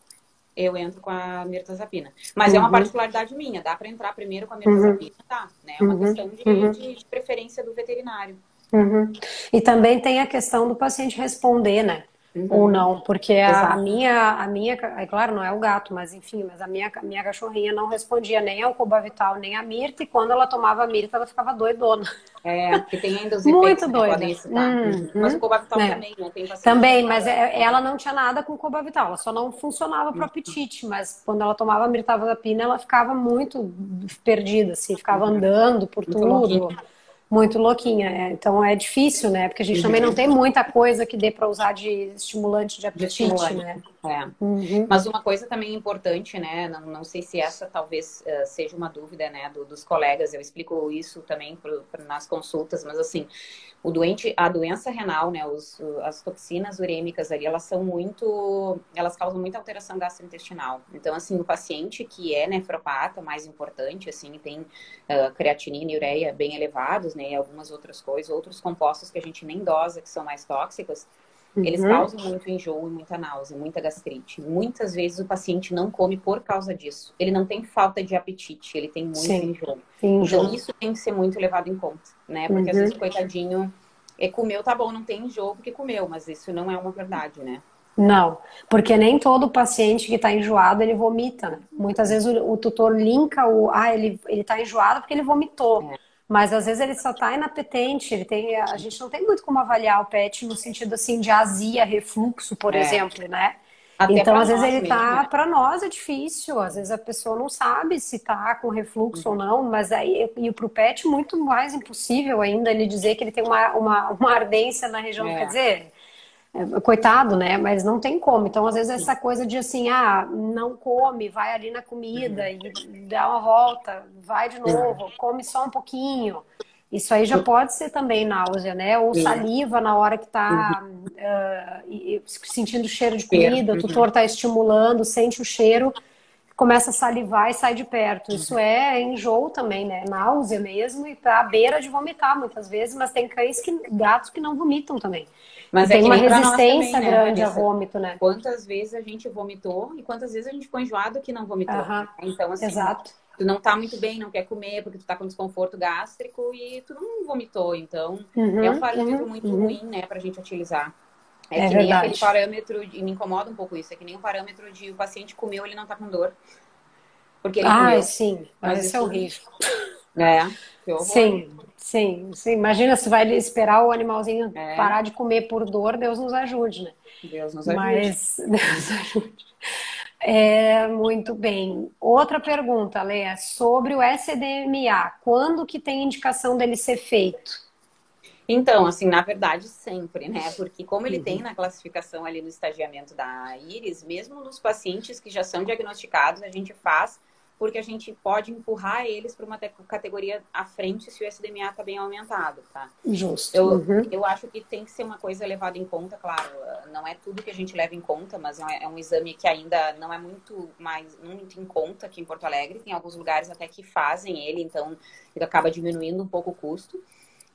Speaker 3: eu entro com a mirtazapina. Mas é uma uhum. particularidade minha, dá para entrar primeiro com a mirtazapina, uhum. tá? Né? É uma uhum. questão de, de, de preferência do veterinário.
Speaker 2: Uhum. E também tem a questão do paciente responder, né? Uhum. Ou não, porque a, a, minha, a minha, é claro, não é o gato, mas enfim, mas a minha, minha cachorrinha não respondia nem ao Cobavital, nem à Mirta, e quando ela tomava a Mirta, ela ficava doidona.
Speaker 3: É, porque tem ainda os
Speaker 2: efeitos Muito doida. podem excitar. Hum,
Speaker 3: mas o Cobavital é. também, né? Tem
Speaker 2: também, mas é, ela não tinha nada com o Cobavital, ela só não funcionava para o apetite, mas quando ela tomava a mirtazapina, ela ficava muito perdida, assim, ficava uhum. andando por tudo muito louquinha. É. Então é difícil, né? Porque a gente uhum. também não tem muita coisa que dê para usar de estimulante de apetite, de estimulante. né?
Speaker 3: É. Uhum. Mas uma coisa também importante, né? Não, não sei se essa talvez uh, seja uma dúvida, né, do, dos colegas. Eu explico isso também pro, pro, nas consultas, mas assim, o doente, a doença renal, né, os, as toxinas urêmicas ali, elas são muito, elas causam muita alteração gastrointestinal. Então, assim, o paciente que é nefropata, mais importante, assim, tem uh, creatinina e ureia bem elevados, né, e algumas outras coisas, outros compostos que a gente nem dosa, que são mais tóxicos, Uhum. Eles causam muito enjoo e muita náusea, muita gastrite. Muitas vezes o paciente não come por causa disso. Ele não tem falta de apetite, ele tem muito Sim. enjoo. enjoo. Então isso tem que ser muito levado em conta, né? Porque uhum. às vezes coitadinho é, comeu, tá bom, não tem enjoo porque comeu, mas isso não é uma verdade, né?
Speaker 2: Não, porque nem todo paciente que está enjoado ele vomita. Né? Muitas vezes o, o, tutor linka o ah, ele, ele tá enjoado porque ele vomitou. É. Mas às vezes ele só está inapetente, ele tem, a gente não tem muito como avaliar o PET no sentido assim de azia, refluxo, por é. exemplo, né? Até então, às vezes ele tá, para nós é difícil, às vezes a pessoa não sabe se tá com refluxo uhum. ou não, mas aí, e pro PET muito mais impossível ainda ele dizer que ele tem uma, uma, uma ardência na região, é. quer dizer, coitado, né? Mas não tem como. Então, às vezes, essa coisa de assim, ah, não come, vai ali na comida uhum. e dá uma volta, vai de novo, come só um pouquinho. Isso aí já pode ser também náusea, né? Ou saliva na hora que está uh, sentindo o cheiro de comida, o tutor está estimulando, sente o cheiro, começa a salivar e sai de perto. Isso é enjoo também, né? Náusea mesmo e tá à beira de vomitar muitas vezes, mas tem cães que gatos que não vomitam também. Mas é tem uma resistência também, né, grande a vômito, né?
Speaker 3: Quantas vezes a gente vomitou e quantas vezes a gente ficou enjoado que não vomitou. Então, assim,
Speaker 2: Exato.
Speaker 3: tu não tá muito bem, não quer comer porque tu tá com desconforto gástrico e tu não vomitou. Então, uhum, é um parâmetro uhum, muito uhum. ruim, né, pra gente utilizar. É, é que verdade. nem aquele parâmetro, e me incomoda um pouco isso, é que nem o parâmetro de o paciente comeu, ele não tá com dor.
Speaker 2: Porque ele ah, comeu. sim, mas isso é horrível.
Speaker 3: É.
Speaker 2: Sim, sim, sim. Imagina se vai esperar o animalzinho é. parar de comer por dor, Deus nos ajude, né?
Speaker 3: Deus nos ajude.
Speaker 2: Mas Deus nos ajude. É, muito bem. Outra pergunta, Leia, sobre o SDMA. Quando que tem indicação dele ser feito?
Speaker 3: Então, assim, na verdade, sempre, né? Porque como ele uhum. tem na classificação ali no estagiamento da íris, mesmo nos pacientes que já são diagnosticados, a gente faz porque a gente pode empurrar eles para uma categoria à frente se o SDMA está bem aumentado, tá?
Speaker 2: Justo.
Speaker 3: Eu, uhum. eu acho que tem que ser uma coisa levada em conta, claro, não é tudo que a gente leva em conta, mas é, é um exame que ainda não é muito mais muito em conta aqui em Porto Alegre. Tem alguns lugares até que fazem ele, então ele acaba diminuindo um pouco o custo.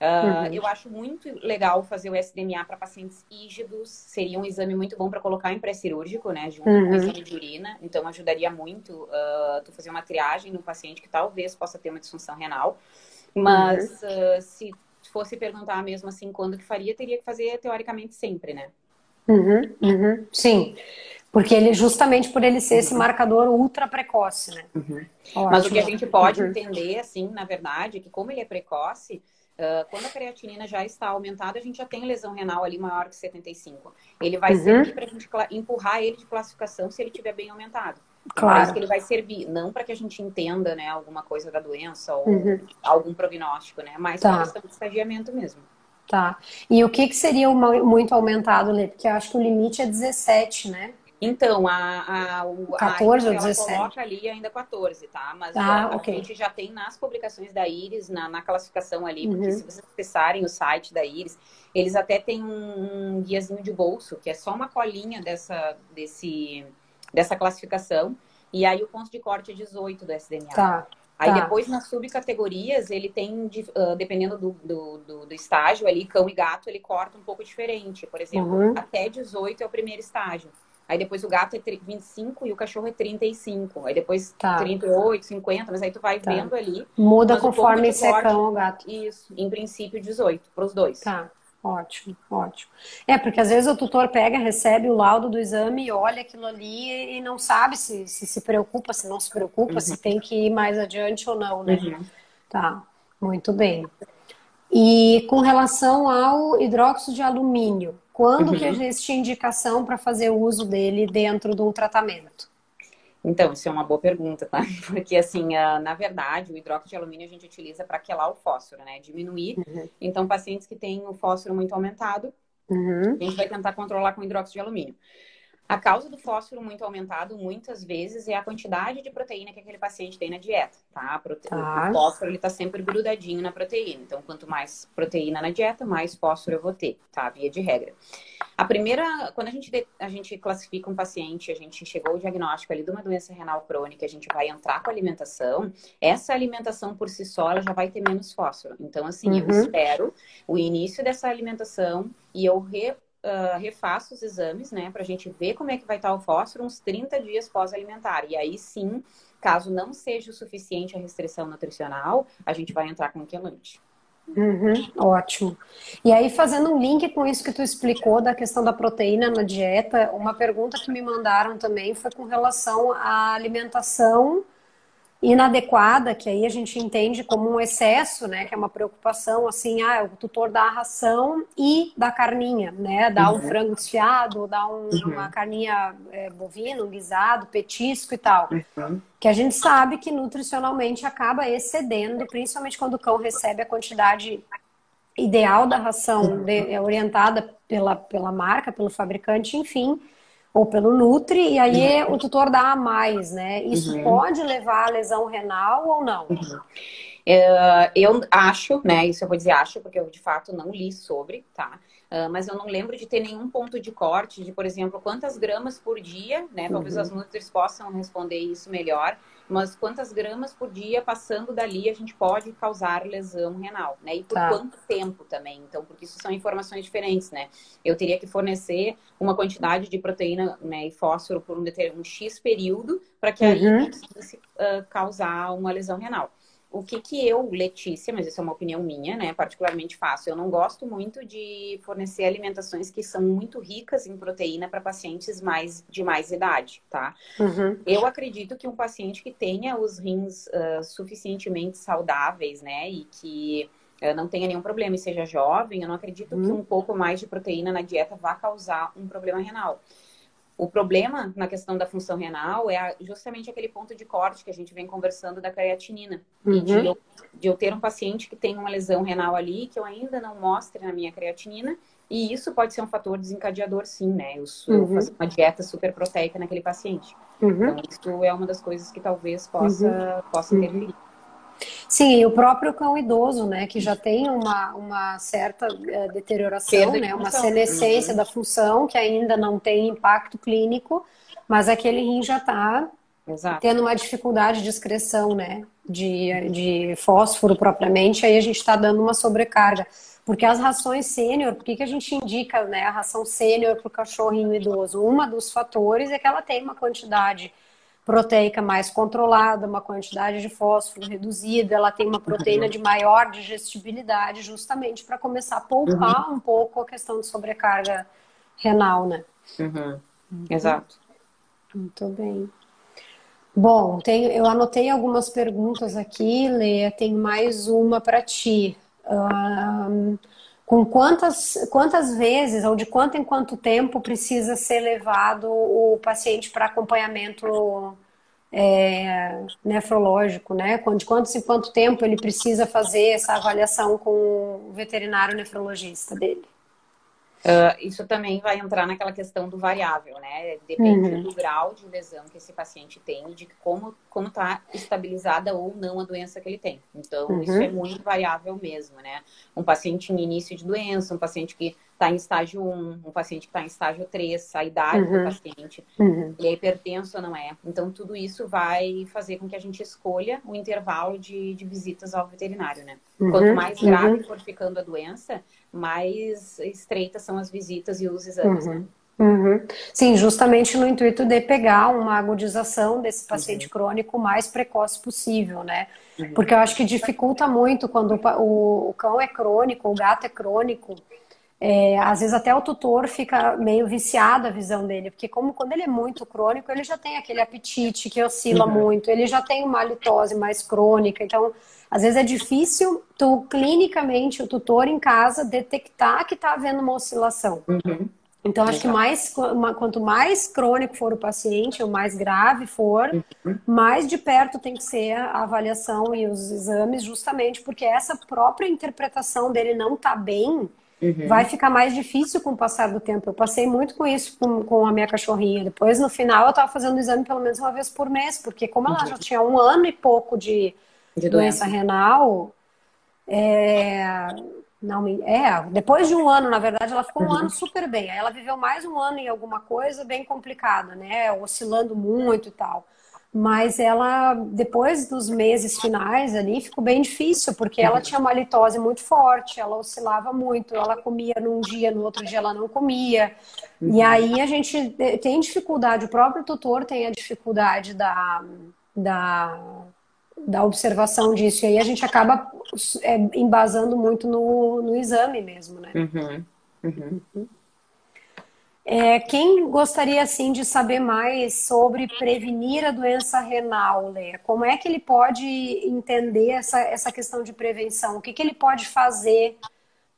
Speaker 3: Uh, uhum. Eu acho muito legal fazer o SDMA para pacientes ígidos. Seria um exame muito bom para colocar em pré-cirúrgico, né? Junto uhum. com o exame de urina. Então, ajudaria muito uh, tu fazer uma triagem no paciente que talvez possa ter uma disfunção renal. Mas uhum. uh, se fosse perguntar mesmo assim quando que faria, teria que fazer teoricamente sempre, né?
Speaker 2: Uhum, uhum. Sim, porque ele justamente por ele ser esse uhum. marcador ultra precoce, né?
Speaker 3: Mas o que a gente pode entender, assim, na verdade, é que como ele é precoce, Uh, quando a creatinina já está aumentada, a gente já tem lesão renal ali maior que 75. Ele vai uhum. servir para a gente empurrar ele de classificação se ele estiver bem aumentado. Claro. Para que ele vai servir, não para que a gente entenda né, alguma coisa da doença ou uhum. algum prognóstico, né? Mas tá. para questão de estagiamento mesmo.
Speaker 2: Tá. E o que, que seria uma, muito aumentado, Lê? Porque eu acho que o limite é 17, né?
Speaker 3: Então, a, a, o,
Speaker 2: 14 a ou 17?
Speaker 3: coloca ali ainda 14, tá? Mas ah, a, okay. a, gente já tem nas publicações da Iris, na, na classificação ali, porque uhum. se vocês acessarem o site da Iris, eles até têm um, um guiazinho de bolso, que é só uma colinha dessa, desse, dessa classificação, e aí o ponto de corte é 18 do SDMA.
Speaker 2: Tá.
Speaker 3: Aí tá. depois nas subcategorias ele tem, uh, dependendo do, do, do, do, estágio ali, cão e gato, ele corta um pouco diferente. Por exemplo, uhum. até 18 é o primeiro estágio. Aí depois o gato é 25 e o cachorro é 35. Aí depois tá. 38, 50, mas aí tu vai tá. vendo ali.
Speaker 2: Muda conforme secão o gato.
Speaker 3: Isso, em princípio 18, para os dois.
Speaker 2: Tá. Ótimo, ótimo. É, porque às vezes o tutor pega, recebe o laudo do exame, olha aquilo ali e não sabe se se, se preocupa, se não se preocupa, uhum. se tem que ir mais adiante ou não, né? Uhum. Tá, muito bem. E com relação ao hidróxido de alumínio, quando uhum. que existe indicação para fazer uso dele dentro de um tratamento?
Speaker 3: Então, isso é uma boa pergunta, tá? Porque, assim, na verdade, o hidróxido de alumínio a gente utiliza para quelar o fósforo, né? Diminuir. Uhum. Então, pacientes que têm o fósforo muito aumentado, uhum. a gente vai tentar controlar com hidróxido de alumínio. A causa do fósforo muito aumentado, muitas vezes, é a quantidade de proteína que aquele paciente tem na dieta, tá? Prote... tá. O fósforo, ele tá sempre grudadinho na proteína. Então, quanto mais proteína na dieta, mais fósforo eu vou ter, tá? Via de regra. A primeira, quando a gente, a gente classifica um paciente, a gente chegou ao diagnóstico ali de uma doença renal crônica, a gente vai entrar com a alimentação, essa alimentação por si só, ela já vai ter menos fósforo. Então, assim, uhum. eu espero o início dessa alimentação e eu re uh, refaço os exames, né, para a gente ver como é que vai estar o fósforo uns 30 dias pós-alimentar. E aí sim, caso não seja o suficiente a restrição nutricional, a gente vai entrar com o quelante.
Speaker 2: Uhum, ótimo. E aí, fazendo um link com isso que tu explicou da questão da proteína na dieta, uma pergunta que me mandaram também foi com relação à alimentação inadequada, que aí a gente entende como um excesso, né, que é uma preocupação, assim, ah, o tutor dá a ração e dá carninha, né, dá uhum. um frango desfiado, dá um, uhum. uma carninha é, bovina, um guisado, petisco e tal, uhum. que a gente sabe que nutricionalmente acaba excedendo, principalmente quando o cão recebe a quantidade ideal da ração de, é orientada pela, pela marca, pelo fabricante, enfim, ou pelo Nutri, e aí uhum. o tutor dá a mais, né? Isso uhum. pode levar a lesão renal ou não? Uhum.
Speaker 3: Uh, eu acho, né? Isso eu vou dizer acho, porque eu de fato não li sobre, tá? Uh, mas eu não lembro de ter nenhum ponto de corte de, por exemplo, quantas gramas por dia, né? Talvez as Nutris possam responder isso melhor mas quantas gramas por dia passando dali a gente pode causar lesão renal, né? E por tá. quanto tempo também, então, porque isso são informações diferentes, né? Eu teria que fornecer uma quantidade de proteína né, e fósforo por um, um X período para que aí uhum. conseguisse uh, causar uma lesão renal o que que eu, Letícia, mas isso é uma opinião minha, né, particularmente faço. Eu não gosto muito de fornecer alimentações que são muito ricas em proteína para pacientes mais de mais idade, tá? Uhum. Eu acredito que um paciente que tenha os rins uh, suficientemente saudáveis, né, e que uh, não tenha nenhum problema e seja jovem, eu não acredito uhum. que um pouco mais de proteína na dieta vá causar um problema renal. O problema na questão da função renal é justamente aquele ponto de corte que a gente vem conversando da creatinina. Uhum. De, eu, de, eu, ter um paciente que tem uma lesão renal ali, que eu ainda não mostre na minha creatinina, e isso pode ser um fator desencadeador, sim, né? Eu, uhum. fazer uma dieta super proteica naquele paciente. Uhum. Então, isso é uma das coisas que talvez possa, uhum. possa interferir.
Speaker 2: Sim, o próprio cão idoso, né, que já tem uma, uma certa uh, deterioração, né, uma senescência uhum. da função, que ainda não tem impacto clínico, mas aquele rim já está tendo uma dificuldade de excreção, né, de, de fósforo propriamente, aí a gente está dando uma sobrecarga. Porque as rações sênior, por que, que a gente indica né, a ração sênior para o cachorrinho idoso? Uma dos fatores é que ela tem uma quantidade proteica mais controlada, uma quantidade de fósforo reduzida, ela tem uma proteína de maior digestibilidade, justamente para começar a poupar uhum. um pouco a questão de sobrecarga renal, né?
Speaker 3: Uhum. Uhum. Exato.
Speaker 2: Muito bem. Bom, tem, eu anotei algumas perguntas aqui, Lê, tem mais uma para ti. Um, com quantas, quantas vezes ou de quanto em quanto tempo precisa ser levado o paciente para acompanhamento é, nefrológico, né? De quanto em quanto tempo ele precisa fazer essa avaliação com o veterinário nefrologista dele?
Speaker 3: Uh, isso também vai entrar naquela questão do variável, né? Depende uhum. do grau de lesão que esse paciente tem e de como como está estabilizada ou não a doença que ele tem. Então, uhum. isso é muito variável mesmo, né? Um paciente em início de doença, um paciente que está em estágio 1, um paciente que está em estágio 3, a idade uhum. do paciente, uhum. ele é hipertenso ou não é. Então, tudo isso vai fazer com que a gente escolha o intervalo de, de visitas ao veterinário, né? Uhum. Quanto mais grave uhum. for ficando a doença, mais estreitas são as visitas e os exames, né?
Speaker 2: Uhum. uhum. Sim, justamente no intuito de pegar uma agudização desse paciente uhum. crônico o mais precoce possível, né? Uhum. Porque eu acho que dificulta muito quando o, o, cão é crônico, o gato é crônico. É, às vezes até o tutor fica meio viciado a visão dele, porque como quando ele é muito crônico, ele já tem aquele apetite que oscila uhum. muito, ele já tem uma halitose mais crônica, então às vezes é difícil tu, clinicamente, o tutor em casa, detectar que está havendo uma oscilação. Uhum. Então, acho que mais, quanto mais crônico for o paciente, ou mais grave for, uhum. mais de perto tem que ser a avaliação e os exames, justamente porque essa própria interpretação dele não tá bem, uhum. vai ficar mais difícil com o passar do tempo. Eu passei muito com isso com, com a minha cachorrinha. Depois, no final, eu estava fazendo o exame pelo menos uma vez por mês, porque como ela uhum. já tinha um ano e pouco de de doença, renal, é, não, é, depois de um ano, na verdade, ela ficou um uhum. ano super bem. Aí ela viveu mais um ano em alguma coisa bem complicada, né? Oscilando muito e tal. Mas ela, depois dos meses finais ali, ficou bem difícil, porque ela tinha uma litose muito forte, ela oscilava muito, ela comia num dia, no outro dia ela não comia. Uhum. E aí a gente tem dificuldade, o próprio tutor tem a dificuldade da, da da observação disso. E aí a gente acaba é, embasando muito no, no exame mesmo, né? Uhum. Uhum. É, quem gostaria, assim, de saber mais sobre prevenir a doença renal, Lê? Como é que ele pode entender essa, essa questão de prevenção? O que, que ele pode fazer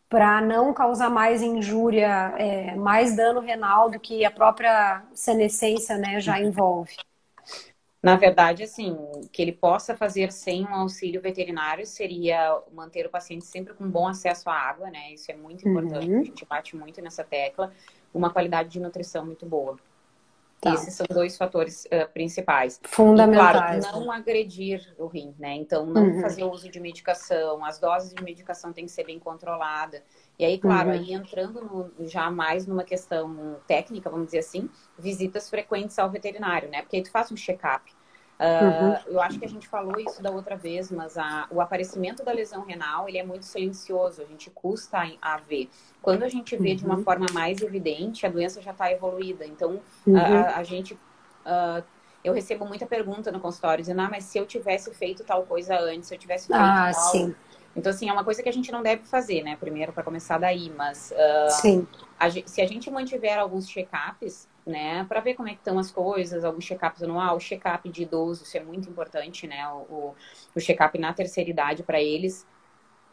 Speaker 2: para não causar mais injúria, é, mais dano renal do que a própria senescência né, já envolve?
Speaker 3: Na verdade, assim, que ele possa fazer sem um auxílio veterinário seria manter o paciente sempre com bom acesso à água, né? Isso é muito importante, uhum. a gente bate muito nessa tecla, uma qualidade de nutrição muito boa. Tá. Esses são dois fatores uh, principais.
Speaker 2: Fundamentais.
Speaker 3: E, claro, não agredir o rim, né? Então, não uhum. fazer uso de medicação, as doses de medicação têm que ser bem controladas. E aí, claro, uhum. aí entrando no, já mais numa questão técnica, vamos dizer assim, visitas frequentes ao veterinário, né? Porque aí tu faz um check-up. Uh, uhum. Eu acho que a gente falou isso da outra vez, mas a, o aparecimento da lesão renal ele é muito silencioso, a gente custa a, a ver. Quando a gente vê uhum. de uma uhum. forma mais evidente, a doença já está evoluída. Então, uhum. a, a, gente. Uh, eu recebo muita pergunta no consultório, dizendo, ah, mas se eu tivesse feito tal coisa antes, se eu tivesse feito
Speaker 2: ah,
Speaker 3: tal...
Speaker 2: Sim.
Speaker 3: Então, assim, é uma coisa que a gente não deve fazer, né? Primeiro, para começar daí, mas uh,
Speaker 2: Sim.
Speaker 3: A, se a gente mantiver alguns check-ups, né, para ver como é que estão as coisas, alguns check-ups anual, check-up de idoso, isso é muito importante, né? O, o, o check-up na terceira idade para eles.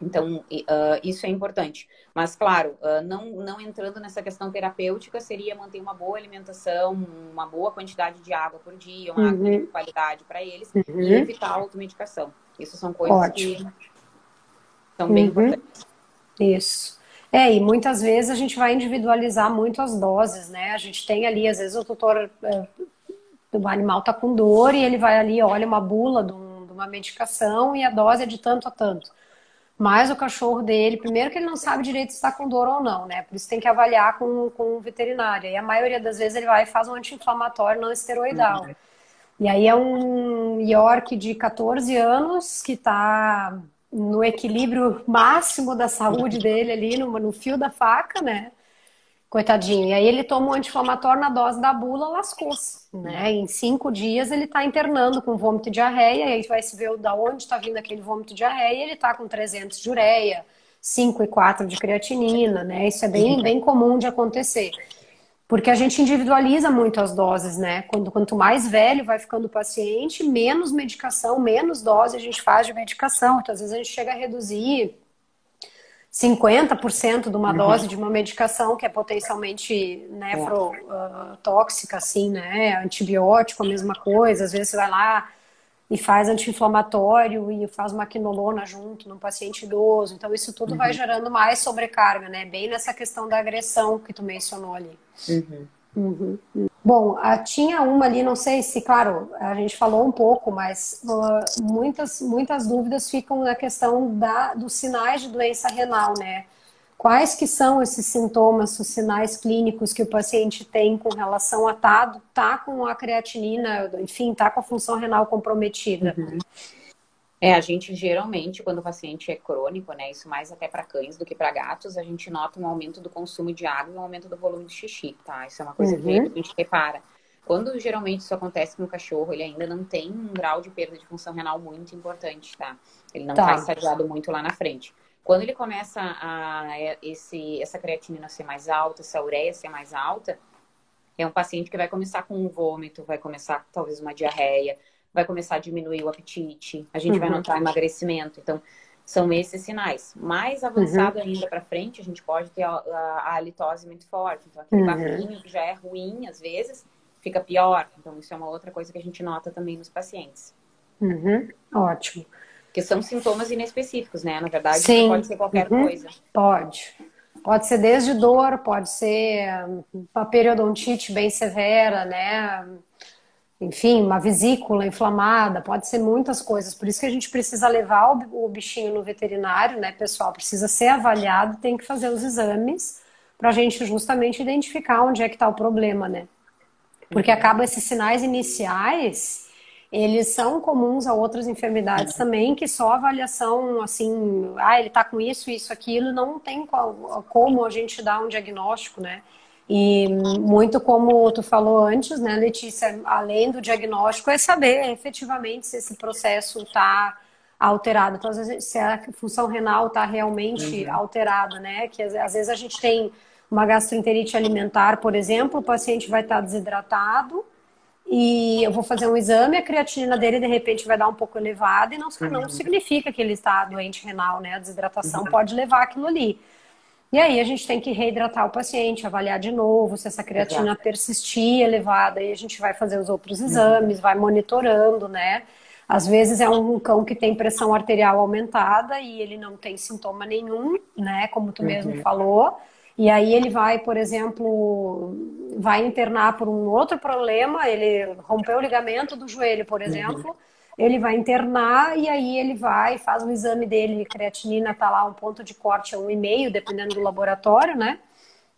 Speaker 3: Então, uh, isso é importante. Mas, claro, uh, não, não entrando nessa questão terapêutica, seria manter uma boa alimentação, uma boa quantidade de água por dia, uma uhum. água de qualidade para eles uhum. e evitar a automedicação. Isso são coisas Ótimo. que são bem uhum. importantes.
Speaker 2: Isso. É, e muitas vezes a gente vai individualizar muito as doses, né? A gente tem ali, às vezes o tutor é, do animal tá com dor e ele vai ali, olha uma bula de, um, de uma medicação e a dose é de tanto a tanto. Mas o cachorro dele, primeiro que ele não sabe direito se está com dor ou não, né? Por isso tem que avaliar com, com o veterinário. E a maioria das vezes ele vai e faz um anti-inflamatório não esteroidal. Uhum. E aí é um York de 14 anos que está no equilíbrio máximo da saúde dele ali, no, no fio da faca, né? Coitadinho. E aí ele toma um anti-inflamatório na dose da bula, lascou-se, né? Em cinco dias ele tá internando com vômito e diarreia, e aí vai se ver da onde está vindo aquele vômito e diarreia, e ele tá com 300 de ureia, 5 e 4 de creatinina, né? Isso é bem, bem comum de acontecer. Porque a gente individualiza muito as doses, né? Quando, quanto mais velho vai ficando o paciente, menos medicação, menos dose a gente faz de medicação. Então, às vezes a gente chega a reduzir 50% de uma uhum. dose de uma medicação que é potencialmente nefrotóxica, uh, assim, né? Antibiótico, a mesma coisa. Às vezes você vai lá e faz anti-inflamatório e faz uma quinolona junto num paciente idoso. Então, isso tudo uhum. vai gerando mais sobrecarga, né? Bem nessa questão da agressão que tu mencionou ali. Uhum. Uhum. Bom, a, tinha uma ali, não sei se, claro, a gente falou um pouco, mas uh, muitas, muitas dúvidas ficam na questão da, dos sinais de doença renal, né? Quais que são esses sintomas, os sinais clínicos que o paciente tem com relação a tá, tá com a creatinina, enfim, tá com a função renal comprometida? Uhum.
Speaker 3: É, a gente geralmente, quando o paciente é crônico, né, isso mais até para cães do que para gatos, a gente nota um aumento do consumo de água e um aumento do volume de xixi, tá? Isso é uma coisa uhum. que a gente repara. Quando geralmente isso acontece com o cachorro, ele ainda não tem um grau de perda de função renal muito importante, tá? Ele não está tá estadiado muito lá na frente. Quando ele começa a é, esse, essa creatinina ser mais alta, essa ureia ser mais alta, é um paciente que vai começar com um vômito, vai começar talvez uma diarreia, vai começar a diminuir o apetite, a gente uhum. vai notar emagrecimento. Então, são esses sinais. Mais avançado uhum. ainda para frente, a gente pode ter a, a, a litose muito forte. Então, aquele uhum. que já é ruim, às vezes, fica pior. Então, isso é uma outra coisa que a gente nota também nos pacientes.
Speaker 2: Uhum. Ótimo.
Speaker 3: Que são sintomas inespecíficos, né? Na verdade, Sim. pode ser qualquer uhum. coisa.
Speaker 2: Pode. Pode ser desde dor, pode ser uma periodontite bem severa, né? Enfim, uma vesícula inflamada, pode ser muitas coisas. Por isso que a gente precisa levar o bichinho no veterinário, né, pessoal? Precisa ser avaliado, tem que fazer os exames para a gente justamente identificar onde é que está o problema, né? Porque acaba esses sinais iniciais eles são comuns a outras enfermidades também, que só avaliação, assim, ah, ele tá com isso, isso, aquilo, não tem como a gente dar um diagnóstico, né? E muito como tu falou antes, né, Letícia, além do diagnóstico, é saber efetivamente se esse processo está alterado. Então, às vezes, se a função renal está realmente uhum. alterada, né? Que às vezes a gente tem uma gastroenterite alimentar, por exemplo, o paciente vai estar tá desidratado, e eu vou fazer um exame, a creatinina dele de repente vai dar um pouco elevada e não, uhum. não significa que ele está doente renal, né? A desidratação uhum. pode levar aquilo ali. E aí a gente tem que reidratar o paciente, avaliar de novo se essa creatina Exato. persistir elevada, aí a gente vai fazer os outros uhum. exames, uhum. vai monitorando, né? Às vezes é um cão que tem pressão arterial aumentada e ele não tem sintoma nenhum, né? Como tu mesmo uhum. falou. E aí ele vai, por exemplo, vai internar por um outro problema, ele rompeu o ligamento do joelho, por uhum. exemplo, uhum. ele vai internar e aí ele vai, faz o exame dele, creatinina tá lá um ponto de corte a 1,5, dependendo do laboratório, né?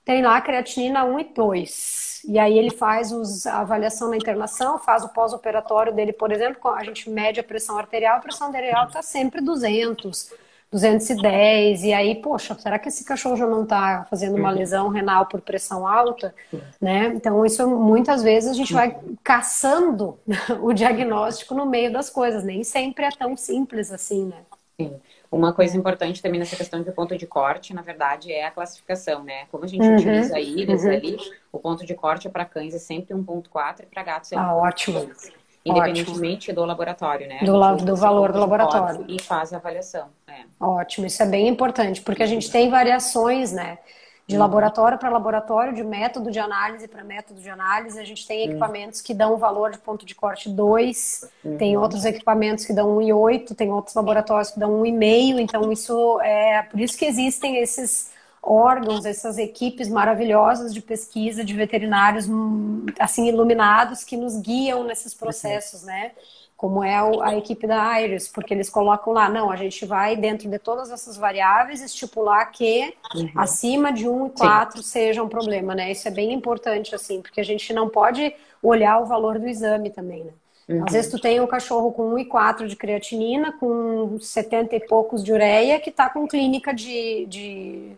Speaker 2: Tem lá creatinina 1 e 2. E aí ele faz os, a avaliação na internação, faz o pós-operatório dele, por exemplo, a gente mede a pressão arterial, a pressão arterial está sempre 200, 210, e aí, poxa, será que esse cachorro já não está fazendo uma uhum. lesão renal por pressão alta? Né? Então, isso muitas vezes a gente vai caçando o diagnóstico no meio das coisas, nem sempre é tão simples assim, né?
Speaker 3: Sim. Uma coisa importante também nessa questão de ponto de corte, na verdade, é a classificação, né? Como a gente uhum, utiliza íris uhum. ali, o ponto de corte para cães é sempre 1.4 e para gatos é 1.4.
Speaker 2: Ah, ótimo
Speaker 3: independentemente Ótimo. do laboratório, né?
Speaker 2: Do, do valor do laboratório.
Speaker 3: E faz a avaliação. É.
Speaker 2: Ótimo, isso é bem importante, porque a gente tem variações, né? De uhum. laboratório para laboratório, de método de análise para método de análise. A gente tem uhum. equipamentos que dão valor de ponto de corte 2, uhum. tem outros equipamentos que dão 1,8, tem outros laboratórios que dão 1,5. Então, isso é por isso que existem esses órgãos, essas equipes maravilhosas de pesquisa de veterinários hum, assim iluminados que nos guiam nesses processos, né? Como é a equipe da Iris, porque eles colocam lá, não, a gente vai dentro de todas essas variáveis estipular que uhum. acima de 1 e 4 Sim. seja um problema, né? Isso é bem importante, assim, porque a gente não pode olhar o valor do exame também, né? Uhum. Às vezes tu tem um cachorro com 1,4 de creatinina, com 70 e poucos de ureia, que está com clínica de, de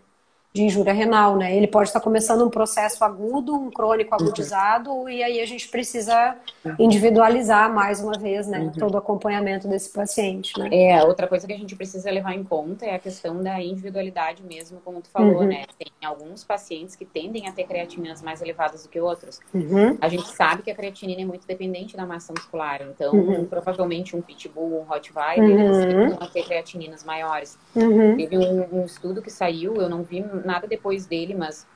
Speaker 2: de injúria renal, né? Ele pode estar começando um processo agudo, um crônico uhum. agudizado, uhum. e aí a gente precisa individualizar mais uma vez, né? Uhum. Todo o acompanhamento desse paciente, né?
Speaker 3: É, outra coisa que a gente precisa levar em conta é a questão da individualidade mesmo, como tu falou, uhum. né? Tem alguns pacientes que tendem a ter creatininas mais elevadas do que outros. Uhum. A gente sabe que a creatinina é muito dependente da massa muscular, então uhum. provavelmente um pitbull, um rottweiler, eles vão ter creatininas maiores. Teve um, um estudo que saiu, eu não vi nada depois dele, mas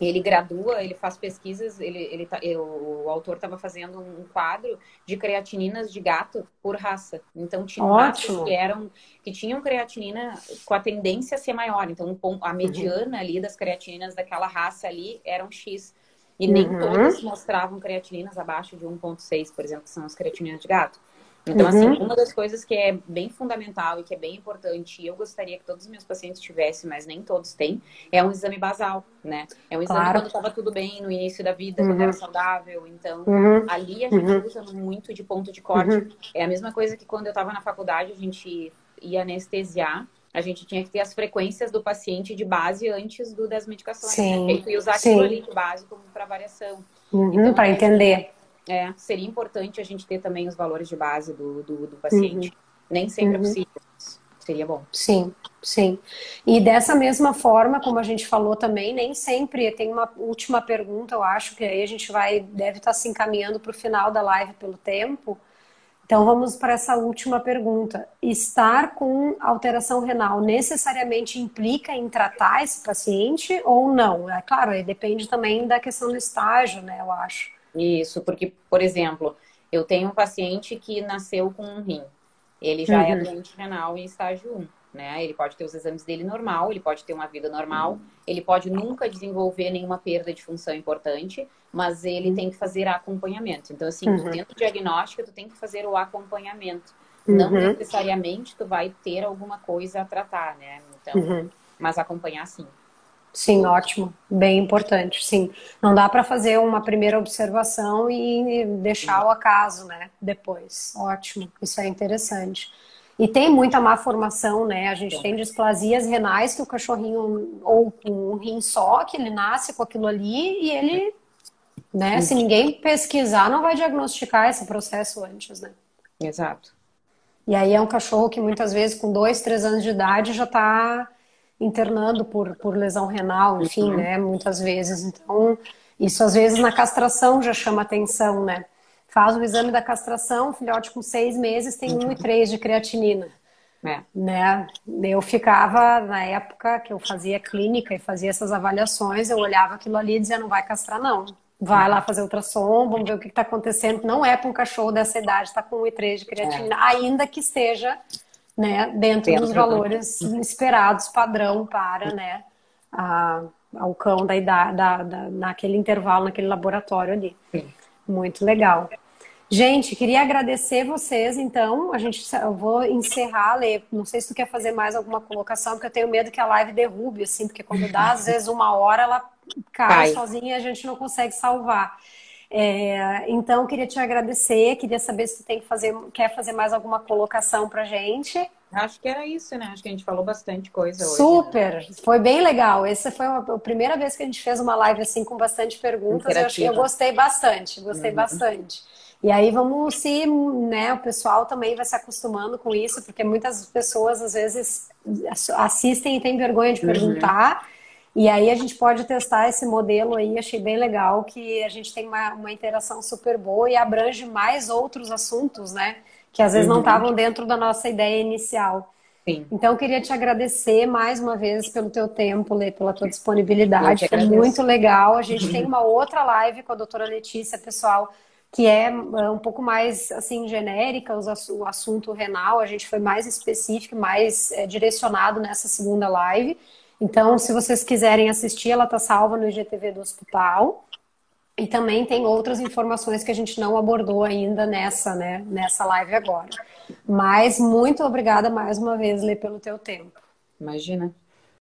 Speaker 3: ele gradua, ele faz pesquisas, ele, ele tá, o, o autor estava fazendo um quadro de creatininas de gato por raça. Então tinha raças que eram que tinham creatinina com a tendência a ser maior. Então a mediana uhum. ali das creatininas daquela raça ali eram X. E nem uhum. todas mostravam creatininas abaixo de 1.6, por exemplo, que são as creatininas de gato. Então, assim, uhum. assim, uma das coisas que é bem fundamental e que é bem importante, e eu gostaria que todos os meus pacientes tivessem, mas nem todos têm, é um exame basal, né? É um exame claro. quando estava tudo bem, no início da vida, uhum. quando era saudável. Então, uhum. ali a gente uhum. usa muito de ponto de corte. Uhum. É a mesma coisa que quando eu estava na faculdade, a gente ia anestesiar a gente tinha que ter as frequências do paciente de base antes do, das medicações. Né? Sim, né? E usar sim. aquilo ali de base como para variação.
Speaker 2: Uhum, então, para entender.
Speaker 3: É, seria importante a gente ter também os valores de base do, do, do paciente. Uhum. Nem sempre é uhum. é possível. Seria bom.
Speaker 2: Sim, sim. E dessa mesma forma, como a gente falou também, nem sempre tem uma última pergunta, eu acho que aí a gente vai deve estar se encaminhando para o final da live pelo tempo. Então vamos para essa última pergunta. Estar com alteração renal necessariamente implica em tratar esse paciente ou não? É claro, depende também da questão do estágio, né? Eu acho.
Speaker 3: Isso, porque, por exemplo, eu tenho um paciente que nasceu com um rim. Ele já é uhum. é doente renal em estágio 1. Né? Ele pode ter os exames dele normal, ele pode ter uma vida normal, ele pode nunca desenvolver nenhuma perda de função importante, mas ele uhum. tem que fazer acompanhamento. Então, assim, uhum. dentro do diagnóstico, tu tem que fazer o acompanhamento. Não uhum. necessariamente tu vai ter alguma coisa a tratar, né? Então, uhum. mas acompanhar sim.
Speaker 2: Sim, ótimo, bem importante, sim. Não dá para fazer uma primeira observação e deixar o acaso, né? Depois, ótimo, isso é interessante. E tem muita má formação, né? A gente tem displasias renais que o cachorrinho, ou com um rim só, que ele nasce com aquilo ali e ele, né? Se ninguém pesquisar, não vai diagnosticar esse processo antes, né?
Speaker 3: Exato.
Speaker 2: E aí é um cachorro que muitas vezes com dois, três anos de idade já está internando por, por lesão renal, enfim, uhum. né? Muitas vezes. Então, isso às vezes na castração já chama atenção, né? Faz o exame da castração, filhote com seis meses tem 1,3 de creatinina. É. Né? Eu ficava, na época que eu fazia clínica e fazia essas avaliações, eu olhava aquilo ali e dizia, não vai castrar não. Vai lá fazer ultrassom, vamos ver o que está acontecendo. Não é para um cachorro dessa idade, está com 1,3 de creatina, é. ainda que esteja né, dentro, dentro dos valores esperados, padrão para né, a, ao cão da idade, da, da, naquele intervalo, naquele laboratório ali. Sim. Muito legal. Gente, queria agradecer vocês, então. A gente, eu vou encerrar, Lê. Não sei se tu quer fazer mais alguma colocação, porque eu tenho medo que a live derrube, assim, porque quando dá, às vezes, uma hora, ela cai, cai. sozinha e a gente não consegue salvar. É, então, queria te agradecer, queria saber se tu tem que fazer, quer fazer mais alguma colocação pra gente.
Speaker 3: Acho que era isso, né? Acho que a gente falou bastante coisa hoje.
Speaker 2: Super! Né? Foi bem legal. Essa foi uma, a primeira vez que a gente fez uma live assim com bastante perguntas. Eu, acho, eu gostei bastante, gostei uhum. bastante. E aí vamos se, né, o pessoal também vai se acostumando com isso, porque muitas pessoas às vezes assistem e têm vergonha de uhum. perguntar. Uhum. E aí a gente pode testar esse modelo aí, achei bem legal, que a gente tem uma, uma interação super boa e abrange mais outros assuntos, né? Que às vezes uhum. não estavam dentro da nossa ideia inicial. Sim. Então, eu queria te agradecer mais uma vez pelo teu tempo, Lê, pela tua disponibilidade. Foi muito legal. A gente uhum. tem uma outra live com a doutora Letícia, pessoal que é, é um pouco mais assim genérica, o assunto renal, a gente foi mais específico, mais é, direcionado nessa segunda live. Então, se vocês quiserem assistir, ela está salva no IGTV do hospital. E também tem outras informações que a gente não abordou ainda nessa, né, nessa live agora. Mas muito obrigada mais uma vez, Lê, pelo teu tempo.
Speaker 3: Imagina.